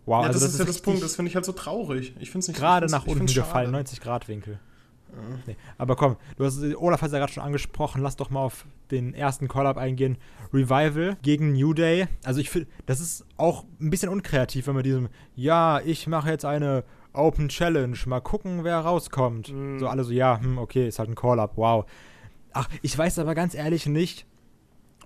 Wow, ja, also das, ist ja das Punkt, das finde ich halt so traurig. Ich finde es nicht gerade nach unten gefallen, schade. 90 Grad Winkel. Nee. Aber komm, du hast Olaf hat ja gerade schon angesprochen, lass doch mal auf den ersten Call-up eingehen. Revival gegen New Day. Also ich finde, das ist auch ein bisschen unkreativ, wenn man diesem, ja, ich mache jetzt eine Open Challenge, mal gucken, wer rauskommt. Mm. So alle so, ja, hm, okay, ist halt ein Call-up, wow. Ach, ich weiß aber ganz ehrlich nicht,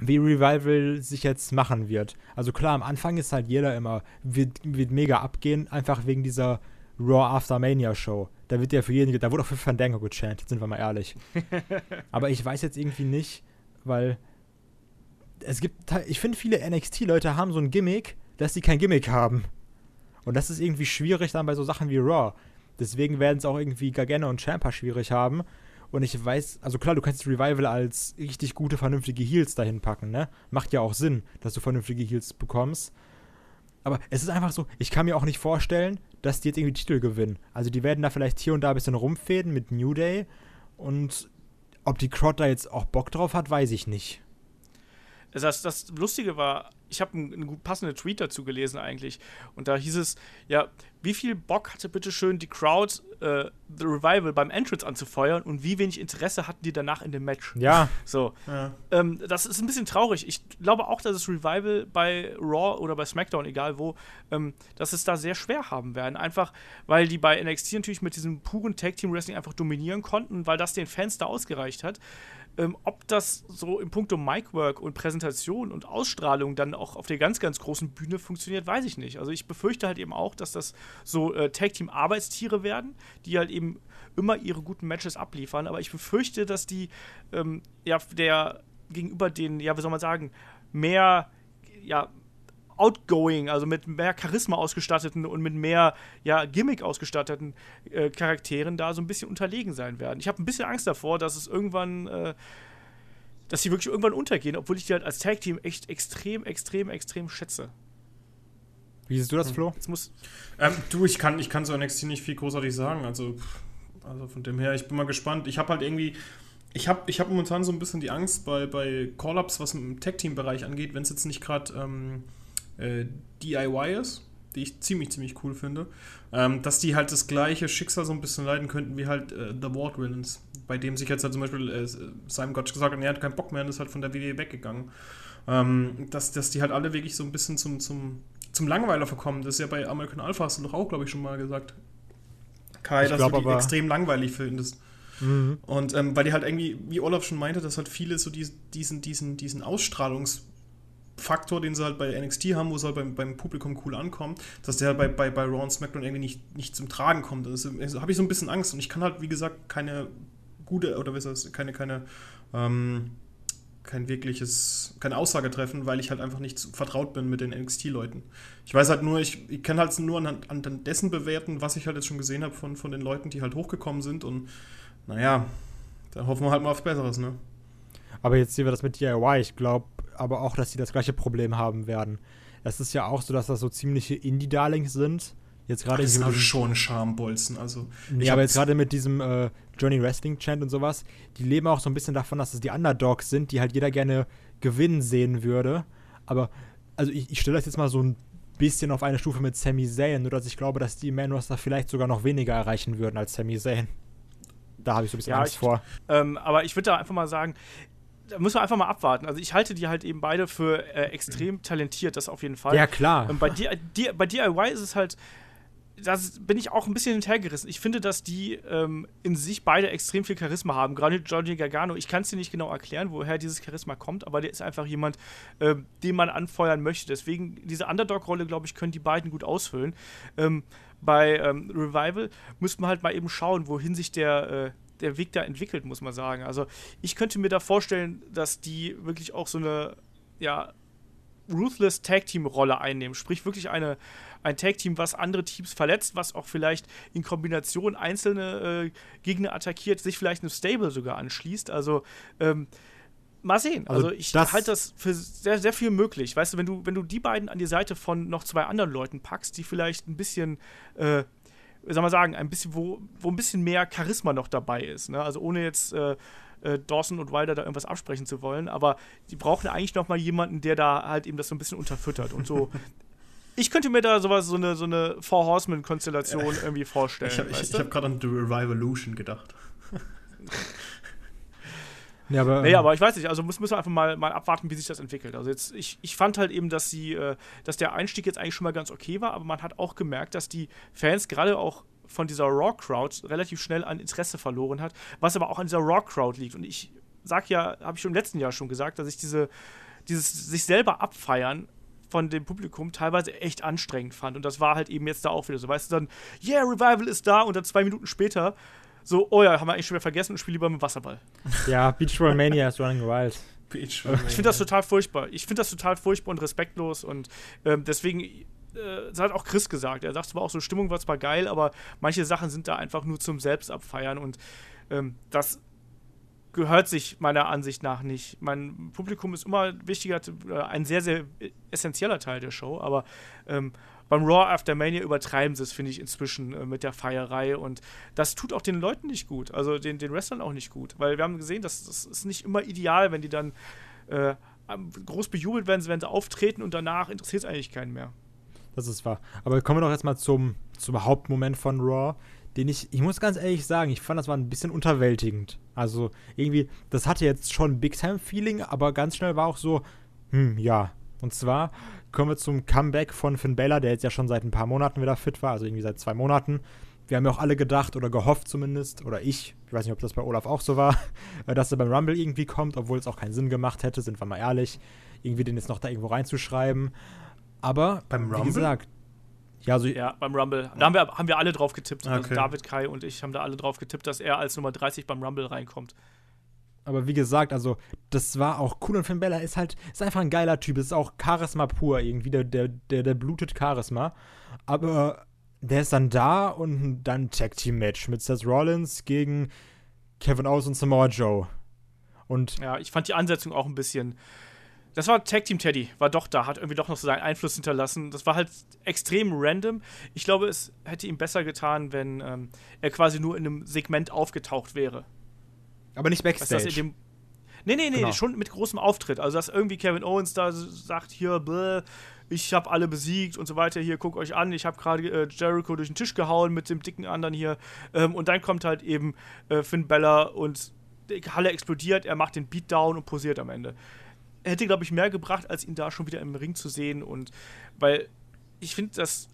wie Revival sich jetzt machen wird. Also klar, am Anfang ist halt jeder immer, wird, wird mega abgehen, einfach wegen dieser Raw After Mania Show. Da wird ja für jeden, da wurde auch für Fandango gechantet, sind wir mal ehrlich. aber ich weiß jetzt irgendwie nicht, weil es gibt, ich finde, viele NXT-Leute haben so ein Gimmick, dass sie kein Gimmick haben. Und das ist irgendwie schwierig dann bei so Sachen wie Raw. Deswegen werden es auch irgendwie Gargano und Champa schwierig haben. Und ich weiß, also klar, du kannst Revival als richtig gute, vernünftige Heals dahin packen, ne? Macht ja auch Sinn, dass du vernünftige Heals bekommst. Aber es ist einfach so, ich kann mir auch nicht vorstellen, dass die jetzt irgendwie Titel gewinnen. Also die werden da vielleicht hier und da ein bisschen rumfäden mit New Day. Und ob die Crowd da jetzt auch Bock drauf hat, weiß ich nicht. Das, das Lustige war, ich habe einen, einen passenden Tweet dazu gelesen eigentlich. Und da hieß es, ja, wie viel Bock hatte bitte schön die Crowd, äh, The Revival beim Entrance anzufeuern und wie wenig Interesse hatten die danach in dem Match? Ja. So. Ja. Ähm, das ist ein bisschen traurig. Ich glaube auch, dass es Revival bei Raw oder bei SmackDown, egal wo, ähm, dass es da sehr schwer haben werden. Einfach, weil die bei NXT natürlich mit diesem puren Tag-Team-Wrestling einfach dominieren konnten, weil das den Fans da ausgereicht hat. Ähm, ob das so im Punkto Micwork und Präsentation und Ausstrahlung dann auch auf der ganz, ganz großen Bühne funktioniert, weiß ich nicht. Also ich befürchte halt eben auch, dass das so äh, Tag-Team-Arbeitstiere werden, die halt eben immer ihre guten Matches abliefern. Aber ich befürchte, dass die ähm, ja der gegenüber den, ja, wie soll man sagen, mehr ja, outgoing, also mit mehr Charisma ausgestatteten und mit mehr ja, Gimmick ausgestatteten äh, Charakteren da so ein bisschen unterlegen sein werden. Ich habe ein bisschen Angst davor, dass es irgendwann, äh, dass sie wirklich irgendwann untergehen, obwohl ich die halt als Tag-Team echt extrem, extrem, extrem schätze. Wie siehst du das, Flo? Jetzt muss ähm, du, ich kann, ich kann so NXT nicht viel großartig sagen. Also, also von dem her, ich bin mal gespannt. Ich habe halt irgendwie ich habe ich hab momentan so ein bisschen die Angst bei, bei Call-Ups, was im Tag-Team-Bereich angeht, wenn es jetzt nicht gerade ähm, äh, DIY ist, die ich ziemlich, ziemlich cool finde, ähm, dass die halt das gleiche Schicksal so ein bisschen leiden könnten wie halt äh, The Ward Villains, bei dem sich jetzt halt zum Beispiel äh, Simon Gotch gesagt hat, er hat keinen Bock mehr und ist halt von der WWE weggegangen. Ähm, dass, dass die halt alle wirklich so ein bisschen zum, zum, zum Langweiler verkommen. Das ist ja bei American Alpha, hast du doch auch, glaube ich, schon mal gesagt. Kai, ich dass glaub, du die extrem langweilig findest. Mhm. Und ähm, weil die halt irgendwie, wie Olaf schon meinte, dass halt viele so die, diesen, diesen, diesen Ausstrahlungs- Faktor, den sie halt bei NXT haben, wo es halt beim, beim Publikum cool ankommt, dass der halt bei, bei, bei Raw und SmackDown irgendwie nicht, nicht zum Tragen kommt. Also, also habe ich so ein bisschen Angst und ich kann halt, wie gesagt, keine gute, oder besser, keine, keine, ähm, kein wirkliches, keine Aussage treffen, weil ich halt einfach nicht vertraut bin mit den NXT-Leuten. Ich weiß halt nur, ich, ich kann halt nur anhand, anhand dessen bewerten, was ich halt jetzt schon gesehen habe von, von den Leuten, die halt hochgekommen sind und naja, da hoffen wir halt mal auf Besseres, ne? Aber jetzt sehen wir das mit DIY. Ich glaube, aber auch, dass sie das gleiche Problem haben werden. Es ist ja auch so, dass das so ziemliche Indie-Darlings sind. Jetzt gerade das ist aber schon Schambolzen. Also, nee, aber jetzt gerade mit diesem äh, Johnny Wrestling Chant und sowas, die leben auch so ein bisschen davon, dass es die Underdogs sind, die halt jeder gerne gewinnen sehen würde. Aber, also ich, ich stelle das jetzt mal so ein bisschen auf eine Stufe mit Sami Zayn, nur dass ich glaube, dass die Man Roster vielleicht sogar noch weniger erreichen würden als Sami Zayn. Da habe ich so ein bisschen ja, Angst ich, vor. Ähm, aber ich würde da einfach mal sagen, da müssen wir einfach mal abwarten. Also ich halte die halt eben beide für äh, extrem talentiert, das auf jeden Fall. Ja, klar. Und bei, di bei DIY ist es halt, da bin ich auch ein bisschen hinterhergerissen. Ich finde, dass die ähm, in sich beide extrem viel Charisma haben. Gerade Giorgio Gargano, ich kann es dir nicht genau erklären, woher dieses Charisma kommt, aber der ist einfach jemand, äh, den man anfeuern möchte. Deswegen, diese Underdog-Rolle, glaube ich, können die beiden gut ausfüllen. Ähm, bei ähm, Revival müsste man halt mal eben schauen, wohin sich der, äh, der Weg da entwickelt, muss man sagen. Also ich könnte mir da vorstellen, dass die wirklich auch so eine, ja, Ruthless Tag Team Rolle einnehmen. Sprich wirklich eine, ein Tag Team, was andere Teams verletzt, was auch vielleicht in Kombination einzelne äh, Gegner attackiert, sich vielleicht einem Stable sogar anschließt. Also ähm, mal sehen. Also, also ich halte das für sehr, sehr viel möglich. Weißt du, wenn du, wenn du die beiden an die Seite von noch zwei anderen Leuten packst, die vielleicht ein bisschen äh, soll man sagen, ein bisschen, wo, wo ein bisschen mehr Charisma noch dabei ist. Ne? Also ohne jetzt äh, äh, Dawson und Wilder da irgendwas absprechen zu wollen, aber die brauchen eigentlich noch mal jemanden, der da halt eben das so ein bisschen unterfüttert und so. ich könnte mir da sowas, so eine, so eine Four Horseman-Konstellation irgendwie vorstellen. Ich habe hab gerade an The Revolution gedacht. Ja, aber, nee, ähm, aber ich weiß nicht, also muss, müssen wir einfach mal, mal abwarten, wie sich das entwickelt. Also jetzt, ich, ich fand halt eben, dass sie, äh, dass der Einstieg jetzt eigentlich schon mal ganz okay war, aber man hat auch gemerkt, dass die Fans gerade auch von dieser Raw-Crowd relativ schnell an Interesse verloren hat, was aber auch an dieser Raw-Crowd liegt. Und ich sag ja, habe ich schon im letzten Jahr schon gesagt, dass ich diese, dieses sich selber abfeiern von dem Publikum teilweise echt anstrengend fand. Und das war halt eben jetzt da auch wieder so. Weißt du, dann, yeah, Revival ist da und dann zwei Minuten später so, oh ja, haben wir eigentlich schon wieder vergessen und spiele lieber mit Wasserball. Ja, Beach Roll Mania ist running wild. Ich finde das total furchtbar. Ich finde das total furchtbar und respektlos und ähm, deswegen äh, das hat auch Chris gesagt. Er sagt zwar auch so, Stimmung war zwar geil, aber manche Sachen sind da einfach nur zum Selbstabfeiern und ähm, das gehört sich meiner Ansicht nach nicht. Mein Publikum ist immer wichtiger, äh, ein sehr, sehr essentieller Teil der Show, aber ähm, beim Raw After Mania übertreiben sie es, finde ich, inzwischen äh, mit der Feierei und das tut auch den Leuten nicht gut, also den, den Wrestlern auch nicht gut, weil wir haben gesehen, dass das ist nicht immer ideal, wenn die dann äh, groß bejubelt werden, wenn sie auftreten und danach interessiert es eigentlich keinen mehr. Das ist wahr. Aber kommen wir doch jetzt mal zum, zum Hauptmoment von Raw den ich, ich muss ganz ehrlich sagen, ich fand, das war ein bisschen unterwältigend. Also irgendwie, das hatte jetzt schon Big Time-Feeling, aber ganz schnell war auch so, hm, ja. Und zwar kommen wir zum Comeback von Finn Balor, der jetzt ja schon seit ein paar Monaten wieder fit war, also irgendwie seit zwei Monaten. Wir haben ja auch alle gedacht oder gehofft zumindest, oder ich, ich weiß nicht, ob das bei Olaf auch so war, dass er beim Rumble irgendwie kommt, obwohl es auch keinen Sinn gemacht hätte, sind wir mal ehrlich, irgendwie den jetzt noch da irgendwo reinzuschreiben. Aber, beim Rumble? wie gesagt, ja, also ja, beim Rumble. Da haben wir, haben wir alle drauf getippt. Also okay. Also David, Kai und ich haben da alle drauf getippt, dass er als Nummer 30 beim Rumble reinkommt. Aber wie gesagt, also das war auch cool und Finn Bella ist halt, ist einfach ein geiler Typ. Ist auch Charisma pur irgendwie, der, der, der, der blutet Charisma. Aber der ist dann da und dann Tag Team Match mit Seth Rollins gegen Kevin Owens und Samoa Joe. Und ja, ich fand die Ansetzung auch ein bisschen das war Tag Team Teddy, war doch da, hat irgendwie doch noch so seinen Einfluss hinterlassen. Das war halt extrem random. Ich glaube, es hätte ihm besser getan, wenn ähm, er quasi nur in einem Segment aufgetaucht wäre. Aber nicht Backstage. Weißt, dem nee, nee, nee, genau. schon mit großem Auftritt. Also, dass irgendwie Kevin Owens da sagt: Hier, bläh, ich habe alle besiegt und so weiter. Hier, guckt euch an, ich habe gerade äh, Jericho durch den Tisch gehauen mit dem dicken anderen hier. Ähm, und dann kommt halt eben äh, Finn Bella und die Halle explodiert, er macht den Beatdown und posiert am Ende hätte, glaube ich, mehr gebracht, als ihn da schon wieder im Ring zu sehen. Und weil ich finde, dass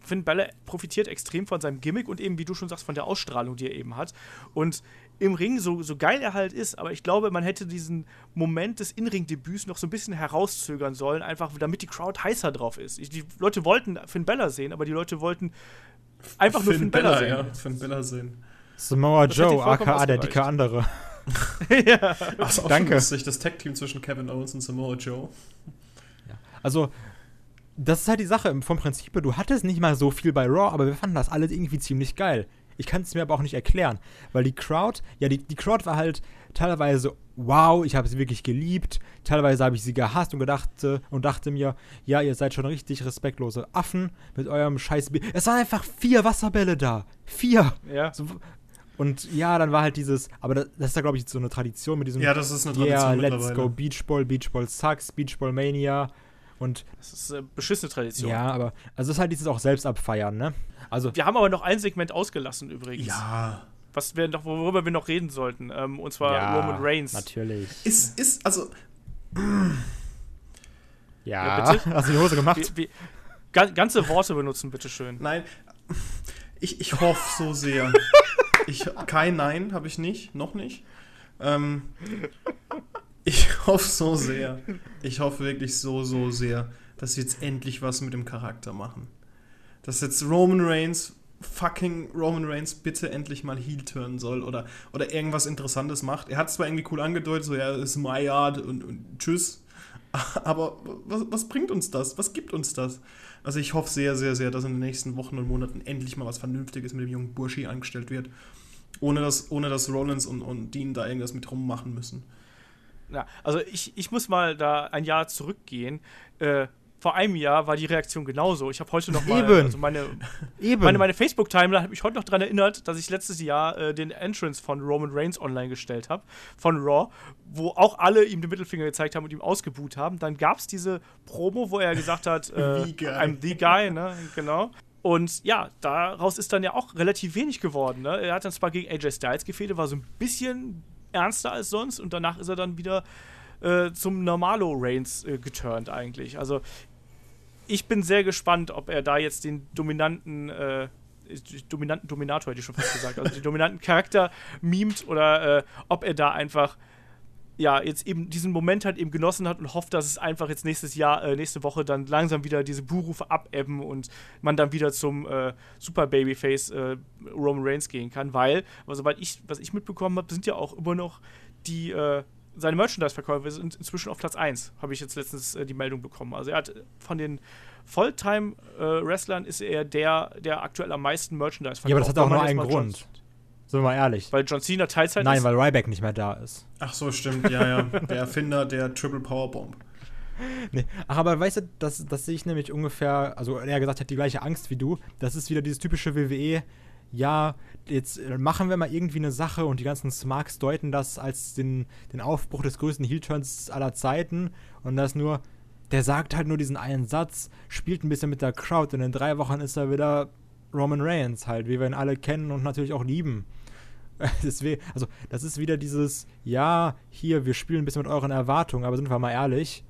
Finn Balor profitiert extrem von seinem Gimmick und eben, wie du schon sagst, von der Ausstrahlung, die er eben hat. Und im Ring, so, so geil er halt ist, aber ich glaube, man hätte diesen Moment des In-Ring-Debüts noch so ein bisschen herauszögern sollen, einfach damit die Crowd heißer drauf ist. Die Leute wollten Finn Balor sehen, aber die Leute wollten einfach Finn nur Finn Balor sehen. Ja, Finn Balor sehen. Samoa Joe, aka der dicke andere. ja. Ach, auch Danke. lustig, das Tag-Team zwischen Kevin Owens und Samoa Joe. Ja. Also, das ist halt die Sache. Vom Prinzip, du hattest nicht mal so viel bei Raw, aber wir fanden das alles irgendwie ziemlich geil. Ich kann es mir aber auch nicht erklären, weil die Crowd, ja, die, die Crowd war halt teilweise, wow, ich habe sie wirklich geliebt. Teilweise habe ich sie gehasst und gedacht äh, und dachte mir, ja, ihr seid schon richtig respektlose Affen mit eurem scheiß. B es waren einfach vier Wasserbälle da. Vier. Ja. So, und ja, dann war halt dieses, aber das, das ist da, glaube ich, so eine Tradition mit diesem. Ja, das ist eine Tradition. Yeah, let's go Beachball, Beachball sucks, Beachball Mania. Und das ist eine beschissene Tradition. Ja, aber also es ist halt dieses auch selbst abfeiern, ne? Also wir haben aber noch ein Segment ausgelassen übrigens. Ja. Was wir noch, worüber wir noch reden sollten, ähm, und zwar ja, Roman Reigns. Natürlich. Ist, ist, also. Ja, ja bitte? hast du die Hose gemacht? Wie, wie, ganze Worte benutzen, bitteschön. Nein, ich, ich hoffe so sehr. Ich, kein Nein habe ich nicht, noch nicht. Ähm, ich hoffe so sehr. Ich hoffe wirklich so, so sehr, dass sie jetzt endlich was mit dem Charakter machen. Dass jetzt Roman Reigns, fucking Roman Reigns, bitte endlich mal Heel turnen soll oder, oder irgendwas Interessantes macht. Er hat zwar irgendwie cool angedeutet, so ja, ist my yard und, und tschüss. Aber was, was bringt uns das? Was gibt uns das? Also ich hoffe sehr, sehr, sehr, dass in den nächsten Wochen und Monaten endlich mal was Vernünftiges mit dem jungen Burschi angestellt wird. Ohne dass, ohne dass Rollins und, und Dean da irgendwas mit rummachen müssen. Ja, also ich, ich muss mal da ein Jahr zurückgehen. Äh, vor einem Jahr war die Reaktion genauso. Ich habe heute noch mal, Eben. also meine, Eben. meine, meine Facebook-Timeline hat mich heute noch daran erinnert, dass ich letztes Jahr äh, den Entrance von Roman Reigns online gestellt habe, von Raw, wo auch alle ihm den Mittelfinger gezeigt haben und ihm ausgebuht haben. Dann gab es diese Promo, wo er gesagt hat, äh, I'm the guy, ne? Genau. Und ja, daraus ist dann ja auch relativ wenig geworden. Ne? Er hat dann zwar gegen AJ Styles gefehlt, war so ein bisschen ernster als sonst und danach ist er dann wieder äh, zum Normalo Reigns äh, geturnt eigentlich. Also ich bin sehr gespannt, ob er da jetzt den dominanten, äh, dominanten Dominator, hätte ich schon fast gesagt, also den dominanten Charakter mimt oder äh, ob er da einfach ja, jetzt eben diesen Moment halt eben genossen hat und hofft, dass es einfach jetzt nächstes Jahr, äh, nächste Woche dann langsam wieder diese Buhrufe abebben und man dann wieder zum äh, Super Babyface äh, Roman Reigns gehen kann, weil, also, soweit ich, was ich mitbekommen habe, sind ja auch immer noch die äh, seine Merchandise-Verkäufe sind inzwischen auf Platz 1, habe ich jetzt letztens äh, die Meldung bekommen. Also er hat von den Fulltime-Wrestlern ist er der, der aktuell am meisten Merchandise verkauft. Ja, aber das hat auch nur einen Grund. John- Sind wir mal ehrlich. Weil John Cena Teilzeit Nein, ist. weil Ryback nicht mehr da ist. Ach so, stimmt, ja, ja. Der Erfinder der Triple Power Bomb. Nee. Ach, aber weißt du, das, das sehe ich nämlich ungefähr, also er gesagt, habe die gleiche Angst wie du. Das ist wieder dieses typische WWE. Ja, jetzt äh, machen wir mal irgendwie eine Sache und die ganzen Smarks deuten das als den, den Aufbruch des größten Heel-Turns aller Zeiten. Und das nur, der sagt halt nur diesen einen Satz, spielt ein bisschen mit der Crowd und in drei Wochen ist er wieder Roman Reigns halt, wie wir ihn alle kennen und natürlich auch lieben. Deswegen, also das ist wieder dieses, ja, hier, wir spielen ein bisschen mit euren Erwartungen, aber sind wir mal ehrlich,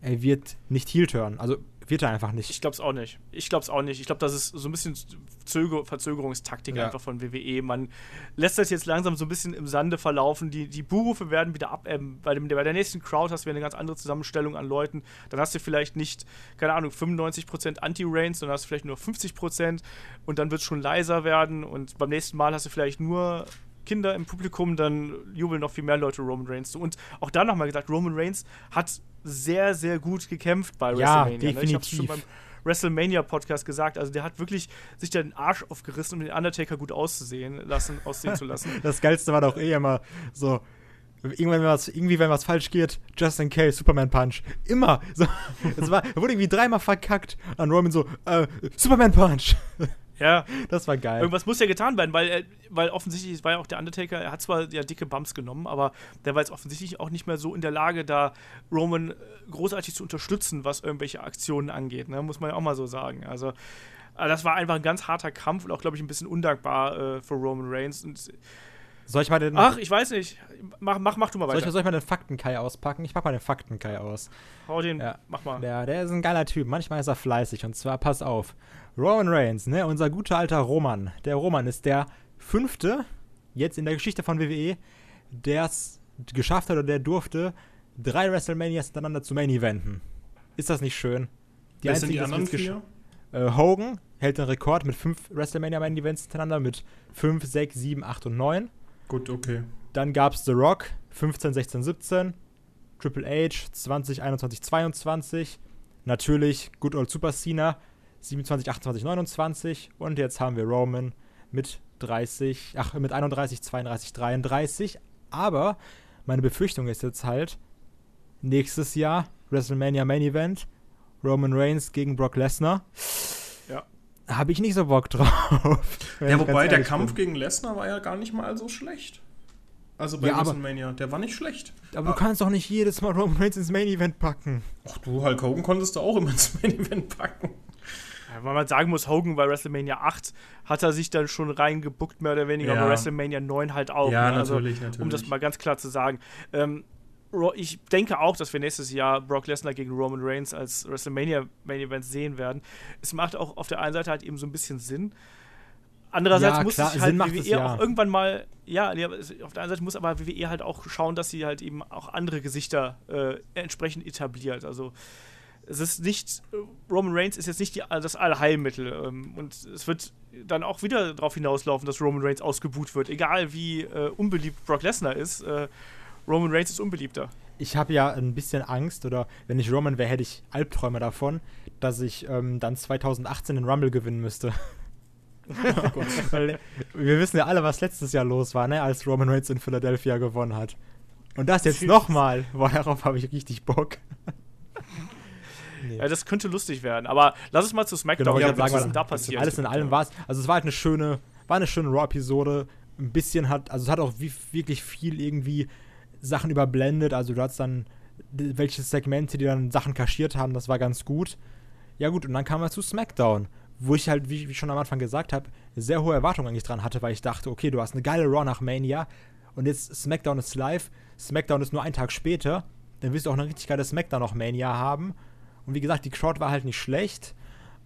er wird nicht Heel-Turn. Also wird er einfach nicht. Ich glaube es auch nicht. Ich glaube es auch nicht. Ich glaube, das ist so ein bisschen Zöger Verzögerungstaktik Ja. einfach von WWE. Man lässt das jetzt langsam so ein bisschen im Sande verlaufen. Die, die Buhrufe werden wieder abebben. Bei, dem, bei der nächsten Crowd hast du eine ganz andere Zusammenstellung an Leuten. Dann hast du vielleicht nicht, keine Ahnung, 95% Anti-Reigns, sondern hast du vielleicht nur 50% und dann wird es schon leiser werden. Und beim nächsten Mal hast du vielleicht nur Kinder im Publikum, dann jubeln noch viel mehr Leute Roman Reigns zu. Und auch da nochmal gesagt, Roman Reigns hat sehr, sehr gut gekämpft bei Ja, WrestleMania. Ne? Ich hab's schon definitiv. beim WrestleMania-Podcast gesagt. Also der hat wirklich sich da den Arsch aufgerissen, um den Undertaker gut auszusehen lassen, aussehen zu lassen. Das Geilste war doch eh immer so. Irgendwann, wenn was, irgendwie, wenn was falsch geht, just in case, Superman Punch. Immer. So, es war, wurde irgendwie dreimal verkackt. An Roman so, äh, Superman Punch. Ja, Das war geil. irgendwas muss ja getan werden, weil, er- weil offensichtlich, war ja auch der Undertaker, er hat zwar ja dicke Bumps genommen, aber der war jetzt offensichtlich auch nicht mehr so in der Lage, da Roman äh, großartig zu unterstützen, was irgendwelche Aktionen angeht, ne? muss man ja auch mal so sagen. Also, äh, das war einfach ein ganz harter Kampf und auch, glaube ich, ein bisschen undankbar äh, für Roman Reigns. Und, Soll ich mal den, ach, ich weiß nicht. Mach, mach, mach du mal soll ich, weiter. soll ich mal den Faktenkai auspacken? Ich pack mal den Faktenkai aus. Hau den, Ja. mach mal. Der, der ist ein geiler Typ. Manchmal ist er fleißig. Und zwar, pass auf. Roman Reigns, ne, unser guter alter Roman. Der Roman ist der fünfte, jetzt in der Geschichte von WWE, der es geschafft hat oder der durfte, drei WrestleManias hintereinander zu Main Eventen. Ist das nicht schön? Wer sind die anderen vier? Äh, Hogan hält den Rekord mit fünf WrestleMania Main Events hintereinander mit 5, 6, 7, 8 und 9. Gut, okay. Dann gab es The Rock 15, 16, 17. Triple H 20, 21, 22. Natürlich Good Old Super Cena 27, 28, 29. Und jetzt haben wir Roman mit 30, ach, mit 31, 32, 33. Aber meine Befürchtung ist jetzt halt, nächstes Jahr WrestleMania Main Event, Roman Reigns gegen Brock Lesnar. Ja. Habe ich nicht so Bock drauf. Ja, wobei der Kampf bin. gegen Lesnar war ja gar nicht mal so schlecht. Also bei Ja, aber- WrestleMania, der war nicht schlecht. Aber du kannst doch nicht jedes Mal Roman Reigns ins Main Event packen. Ach du, Hulk Hogan konntest du auch immer ins Main Event packen. Weil man sagen muss, Hogan bei WrestleMania 8 hat er sich dann schon reingebuckt, mehr oder weniger, Ja. bei WrestleMania 9 halt auch. Ja, ne? Also, natürlich, natürlich. Um das mal ganz klar zu sagen. Ähm, ich denke auch, dass wir nächstes Jahr Brock Lesnar gegen Roman Reigns als WrestleMania Main Event sehen werden. Es macht auch auf der einen Seite halt eben so ein bisschen Sinn. Andererseits Ja, muss klar, halt WWE es, ja. auch irgendwann mal, ja, nee, aber auf der einen Seite muss aber WWE halt auch schauen, dass sie halt eben auch andere Gesichter äh, entsprechend etabliert. Also es ist nicht, Roman Reigns ist jetzt nicht die, das Allheilmittel. Ähm, und es wird dann auch wieder darauf hinauslaufen, dass Roman Reigns ausgebuht wird. Egal wie äh, unbeliebt Brock Lesnar ist, äh, Roman Reigns ist unbeliebter. ich habe ja ein bisschen Angst, oder wenn ich Roman wäre, hätte ich Albträume davon, dass ich ähm, dann 2018 den Rumble gewinnen müsste. Weil wir wissen ja alle, was letztes Jahr los war, ne, als Roman Reigns in Philadelphia gewonnen hat. Und das jetzt nochmal, boah, darauf habe ich richtig Bock. Nee. Ja, das könnte lustig werden. Aber lass uns mal zu SmackDown. Genau, ja, ich was sagen, ist denn da passiert? alles in allem war es, also es war halt eine schöne, war eine schöne Raw-Episode. Ein bisschen hat, also es hat auch wie, wirklich viel irgendwie Sachen überblendet. Also du hattest dann welche Segmente, die dann Sachen kaschiert haben, das war ganz gut. Ja gut, und dann kam er zu SmackDown, wo ich halt, wie, wie ich schon am Anfang gesagt habe, sehr hohe Erwartungen eigentlich dran hatte, weil ich dachte, okay, du hast eine geile Raw nach Mania und jetzt SmackDown ist live, SmackDown ist nur ein Tag später, dann wirst du auch eine richtig geile SmackDown noch Mania haben. Und wie gesagt, die Crowd war halt nicht schlecht,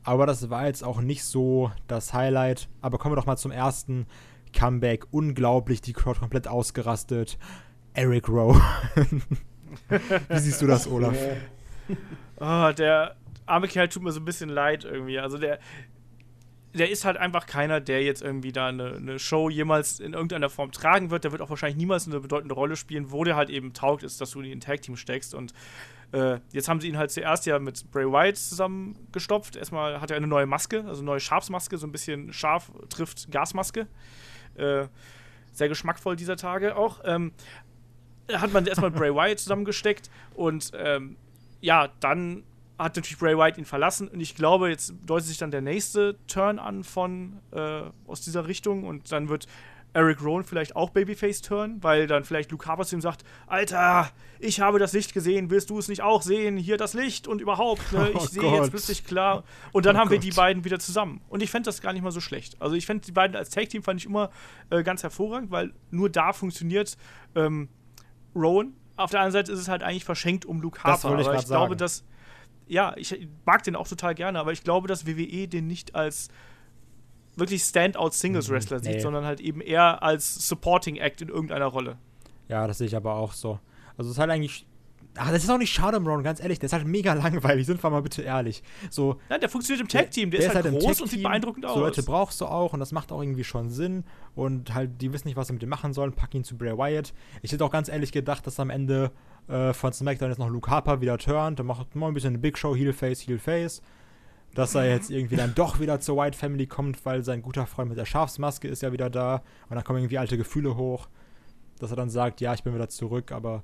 aber das war jetzt auch nicht so das Highlight. Aber kommen wir doch mal zum ersten Comeback. Unglaublich, die Crowd komplett ausgerastet. Eric Rowe. wie siehst du das, Olaf? Ah, der arme Kerl tut mir so ein bisschen leid irgendwie. Also der. Der ist halt einfach keiner, der jetzt irgendwie da eine, eine, Show jemals in irgendeiner Form tragen wird. Der wird auch wahrscheinlich niemals eine bedeutende Rolle spielen, wo der halt eben taugt ist, dass du ihn in ein Tag-Team steckst. Und äh, jetzt haben sie ihn halt zuerst ja mit Bray Wyatt zusammengestopft. Erstmal hat er eine neue Maske, also eine neue Schafsmaske, so ein bisschen scharf trifft Gasmaske. Äh, sehr geschmackvoll dieser Tage auch. Ähm, hat man erstmal Bray Wyatt zusammengesteckt und ähm, ja, dann hat natürlich Bray Wyatt ihn verlassen und ich glaube, jetzt deutet sich dann der nächste Turn an von äh, aus dieser Richtung und dann wird Eric Rowan vielleicht auch Babyface turn, weil dann vielleicht Luke Harper zu ihm sagt, Alter, ich habe das Licht gesehen, willst du es nicht auch sehen? Hier das Licht und überhaupt, ne? ich oh sehe jetzt plötzlich klar. Und dann oh haben Gott. wir die beiden wieder zusammen. Und ich fände das gar nicht mal so schlecht. Also ich fände die beiden als Tag-Team fand ich immer äh, ganz hervorragend, weil nur da funktioniert ähm, Rowan. Auf der anderen Seite ist es halt eigentlich verschenkt um Luke Harper. Das ich aber ich glaube, dass ja, ich mag den auch total gerne, aber ich glaube, dass WWE den nicht als wirklich Standout-Singles-Wrestler mhm, nee. sieht, sondern halt eben eher als Supporting Act in irgendeiner Rolle. Ja, das sehe ich aber auch so. Also es ist halt eigentlich. Ach, das ist auch nicht schade, Ron, ganz ehrlich. Der ist halt mega langweilig, sind wir mal bitte ehrlich. So, Nein, der funktioniert im Tag-Team, der, der, ist halt, halt groß und sieht beeindruckend aus. So Leute brauchst du auch und das macht auch irgendwie schon Sinn. Und halt, die wissen nicht, was sie mit dem machen sollen, pack ihn zu Bray Wyatt. Ich hätte auch ganz ehrlich gedacht, dass am Ende äh, von SmackDown jetzt noch Luke Harper wieder turnt. Der macht mal ein bisschen eine Big Show, Heel Face, Heel Face. Dass er jetzt irgendwie dann doch wieder zur White Family kommt, weil sein guter Freund mit der Schafsmaske ist ja wieder da. Und dann kommen irgendwie alte Gefühle hoch, dass er dann sagt, ja, ich bin wieder zurück, aber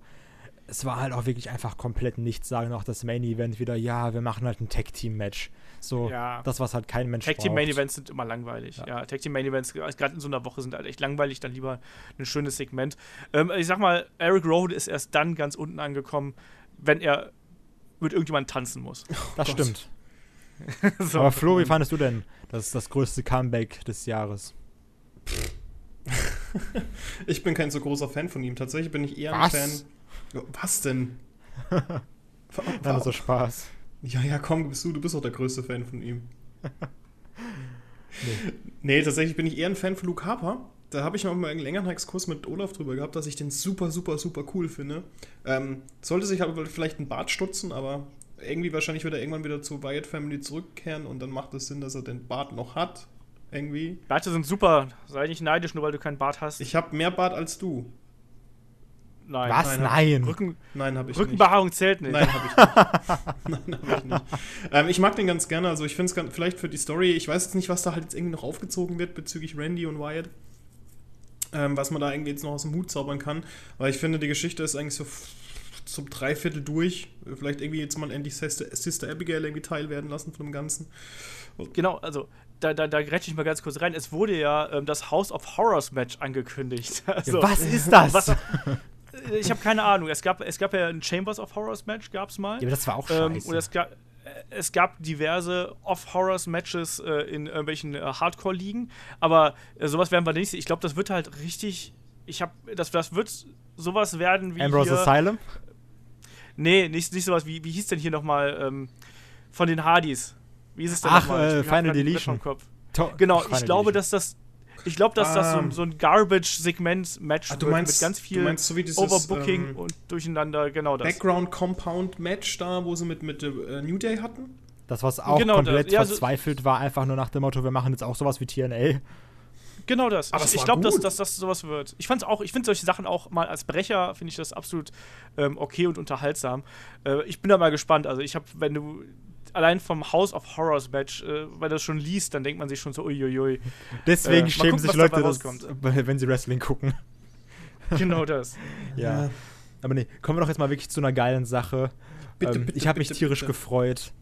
es war halt auch wirklich einfach komplett nichts sagen, auch das Main Event wieder, ja, wir machen halt ein Tag Team Match. So, ja. das was halt kein Mensch Tag Team Main Events sind immer langweilig. Ja, ja Tag Team Main Events gerade in so einer Woche sind halt echt langweilig, dann lieber ein schönes Segment. Ähm, ich sag mal, Eric Road ist erst dann ganz unten angekommen, wenn er mit irgendjemandem tanzen muss. Das oh stimmt. so. Aber Flo, wie fandest du denn das, das größte Comeback des Jahres? ich bin kein so großer Fan von ihm. Tatsächlich bin ich eher Was? ein Fan. Was denn? Dann ist so Spaß. Ja, ja, komm, bist du, du bist doch der größte Fan von ihm. nee. nee, tatsächlich bin ich eher ein Fan von Luke Harper. Da habe ich noch mal einen längeren Exkurs mit Olaf drüber gehabt, dass ich den super, super, super cool finde. Ähm, sollte sich aber vielleicht ein Bart stutzen, aber irgendwie wahrscheinlich wird er irgendwann wieder zur Wyatt Family zurückkehren und dann macht es Sinn, dass er den Bart noch hat. Irgendwie. Bärte sind super. Sei nicht neidisch, nur weil du keinen Bart hast. Ich habe mehr Bart als du. Nein. Was? Nein. Nein, Rücken, Nein habe ich Rückenbehaarung nicht. zählt nicht. Nein, habe ich nicht. Nein, habe ich nicht. Ähm, ich mag den ganz gerne. Also ich finde es vielleicht für die Story, ich weiß jetzt nicht, was da halt jetzt irgendwie noch aufgezogen wird bezüglich Randy und Wyatt. Ähm, was man da irgendwie jetzt noch aus dem Hut zaubern kann. Aber ich finde, die Geschichte ist eigentlich so zum Dreiviertel durch. Vielleicht irgendwie jetzt mal endlich Sister, Sister Abigail irgendwie Teil werden lassen von dem Ganzen. Genau, also da, da, da grätsche ich mal ganz kurz rein. Es wurde ja ähm, das House of Horrors Match angekündigt. Also, ja, was ist das? Was, ich habe keine Ahnung. Es gab, es gab ja ein Chambers of Horrors Match, gab es mal. Ja, aber das war auch ähm, scheiße. und es gab, äh, es gab diverse Off-Horrors-Matches äh, in irgendwelchen äh, Hardcore-Ligen, aber äh, sowas werden wir nicht sehen. Ich glaube, das wird halt richtig. Ich habe, das, das wird sowas werden wie. Ambrose hier, Asylum? Nee, nicht, nicht sowas wie, wie hieß denn hier nochmal ähm, von den Hardys? Wie ist es denn Ach, äh, Final Deletion. Genau, Final ich glaube, dass das ich glaube, dass das so, ah. so ein Garbage-Segment-Match ah, wird mit ganz viel meinst, so dieses, Overbooking ähm, und Durcheinander, genau das. Background-Compound-Match da, wo sie mit, mit äh, New Day hatten? Das, was auch genau komplett das. Ja, verzweifelt so war, einfach nur nach dem Motto, wir machen jetzt auch sowas wie TNA. Genau das. Aber ich, ich glaube, dass, dass das sowas wird. Ich fand's auch, ich finde solche Sachen auch mal als Brecher, finde ich das absolut ähm, okay und unterhaltsam. Äh, ich bin da mal gespannt. Also ich habe, wenn du allein vom House of Horrors Match, äh, weil das schon liest, dann denkt man sich schon so, uiuiui. Deswegen äh, schämen gucken, sich Leute, das, wenn sie Wrestling gucken. Genau das. ja. Aber nee, kommen wir doch jetzt mal wirklich zu einer geilen Sache. Bitte, ähm, bitte, ich habe mich tierisch bitte. gefreut.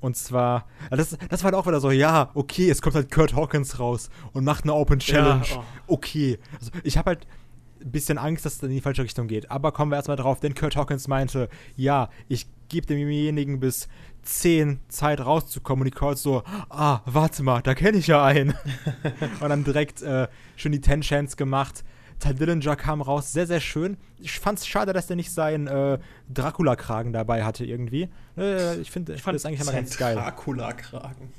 Und zwar, das, das war halt auch wieder so, ja, okay, es kommt halt Kurt Hawkins raus und macht eine Open Challenge. Ja, oh. Okay. Also ich habe halt ein bisschen Angst, dass es in die falsche Richtung geht. Aber kommen wir erstmal drauf, denn Kurt Hawkins meinte, ja, ich gebe demjenigen bis 10 Zeit rauszukommen und die Calls so, ah, warte mal, da kenne ich ja einen. und dann direkt äh, schon die 10 Chance gemacht. Ty Dillinger kam raus, sehr, sehr schön. Ich fand es schade, dass der nicht seinen äh, Dracula-Kragen dabei hatte irgendwie. Äh, ich finde ich fand das eigentlich immer ganz geil. Dracula-Kragen.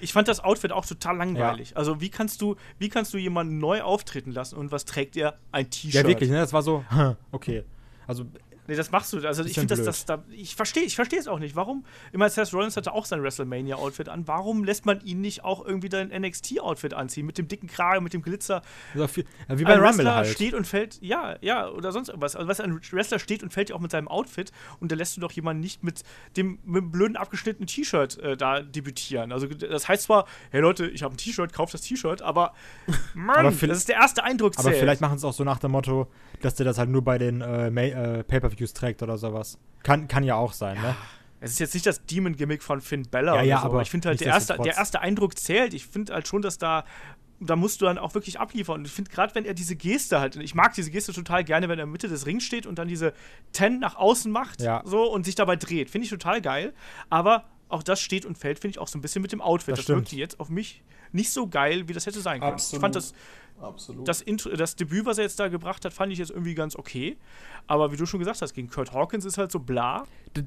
Ich fand das Outfit auch total langweilig. Ja. Also wie kannst du, wie kannst du jemanden neu auftreten lassen und was trägt er? Ein T-Shirt. Ja, wirklich, ne? Das war so, okay. Also Nee, das machst du. Also ich finde, blöd. das da. Ich verstehe ich verstehe es auch nicht. Warum? Immer Seth Rollins hatte auch sein WrestleMania-Outfit an. Warum lässt man ihn nicht auch irgendwie dein NXT-Outfit anziehen? Mit dem dicken Kragen, mit dem Glitzer. So viel, ja, wie bei ein Rumble Wrestler halt. steht und fällt, ja, ja, oder sonst irgendwas. Also, was ein Wrestler steht und fällt ja auch mit seinem Outfit und da lässt du doch jemanden nicht mit dem, mit dem blöden abgeschnittenen T-Shirt äh, da debütieren. Also, das heißt zwar, hey Leute, ich habe ein T-Shirt, kauft das T-Shirt, aber Mann, Aber das ist der erste Eindruck Aber zählt. vielleicht machen sie es auch so nach dem Motto, dass der das halt nur bei den äh, äh, Pay-Per-Views trägt oder sowas. Kann, kann ja auch sein, ne? Es ist jetzt nicht das Demon-Gimmick von Finn Bella Ja, oder ja, so, aber ich finde halt, der erste, der erste Eindruck zählt. Ich finde halt schon, dass da, da musst du dann auch wirklich abliefern. Und ich finde gerade, wenn er diese Geste halt, ich mag diese Geste total gerne, wenn er in der Mitte des Rings steht und dann diese Ten nach außen macht Ja. so und sich dabei dreht. Finde ich total geil. Aber auch das steht und fällt, finde ich, auch so ein bisschen mit dem Outfit. Das Das, stimmt. wirkte jetzt auf mich nicht so geil, wie das hätte sein können. Ich fand das, Absolut. das, Intro, das Debüt, was er jetzt da gebracht hat, fand ich jetzt irgendwie ganz okay. Aber wie du schon gesagt hast, gegen Kurt Hawkins ist halt so bla.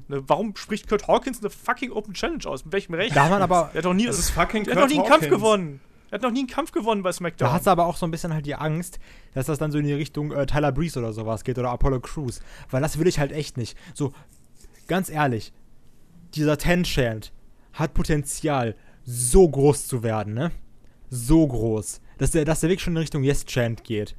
Ne, warum spricht Kurt Hawkins eine fucking Open Challenge aus? Mit welchem Recht? Da hat man aber, er hat noch nie, das ist fucking er hat noch nie einen Kurt Kampf Hawkins. gewonnen. Er hat noch nie einen Kampf gewonnen bei SmackDown. da hast du aber auch so ein bisschen halt die Angst, dass das dann so in die Richtung äh, Tyler Breeze oder sowas geht oder Apollo Crews. Weil das will ich halt echt nicht. So, ganz ehrlich, dieser Ten-Chant hat Potenzial, so groß zu werden, ne? So groß. Dass der, dass der Weg schon in Richtung Yes-Chant geht.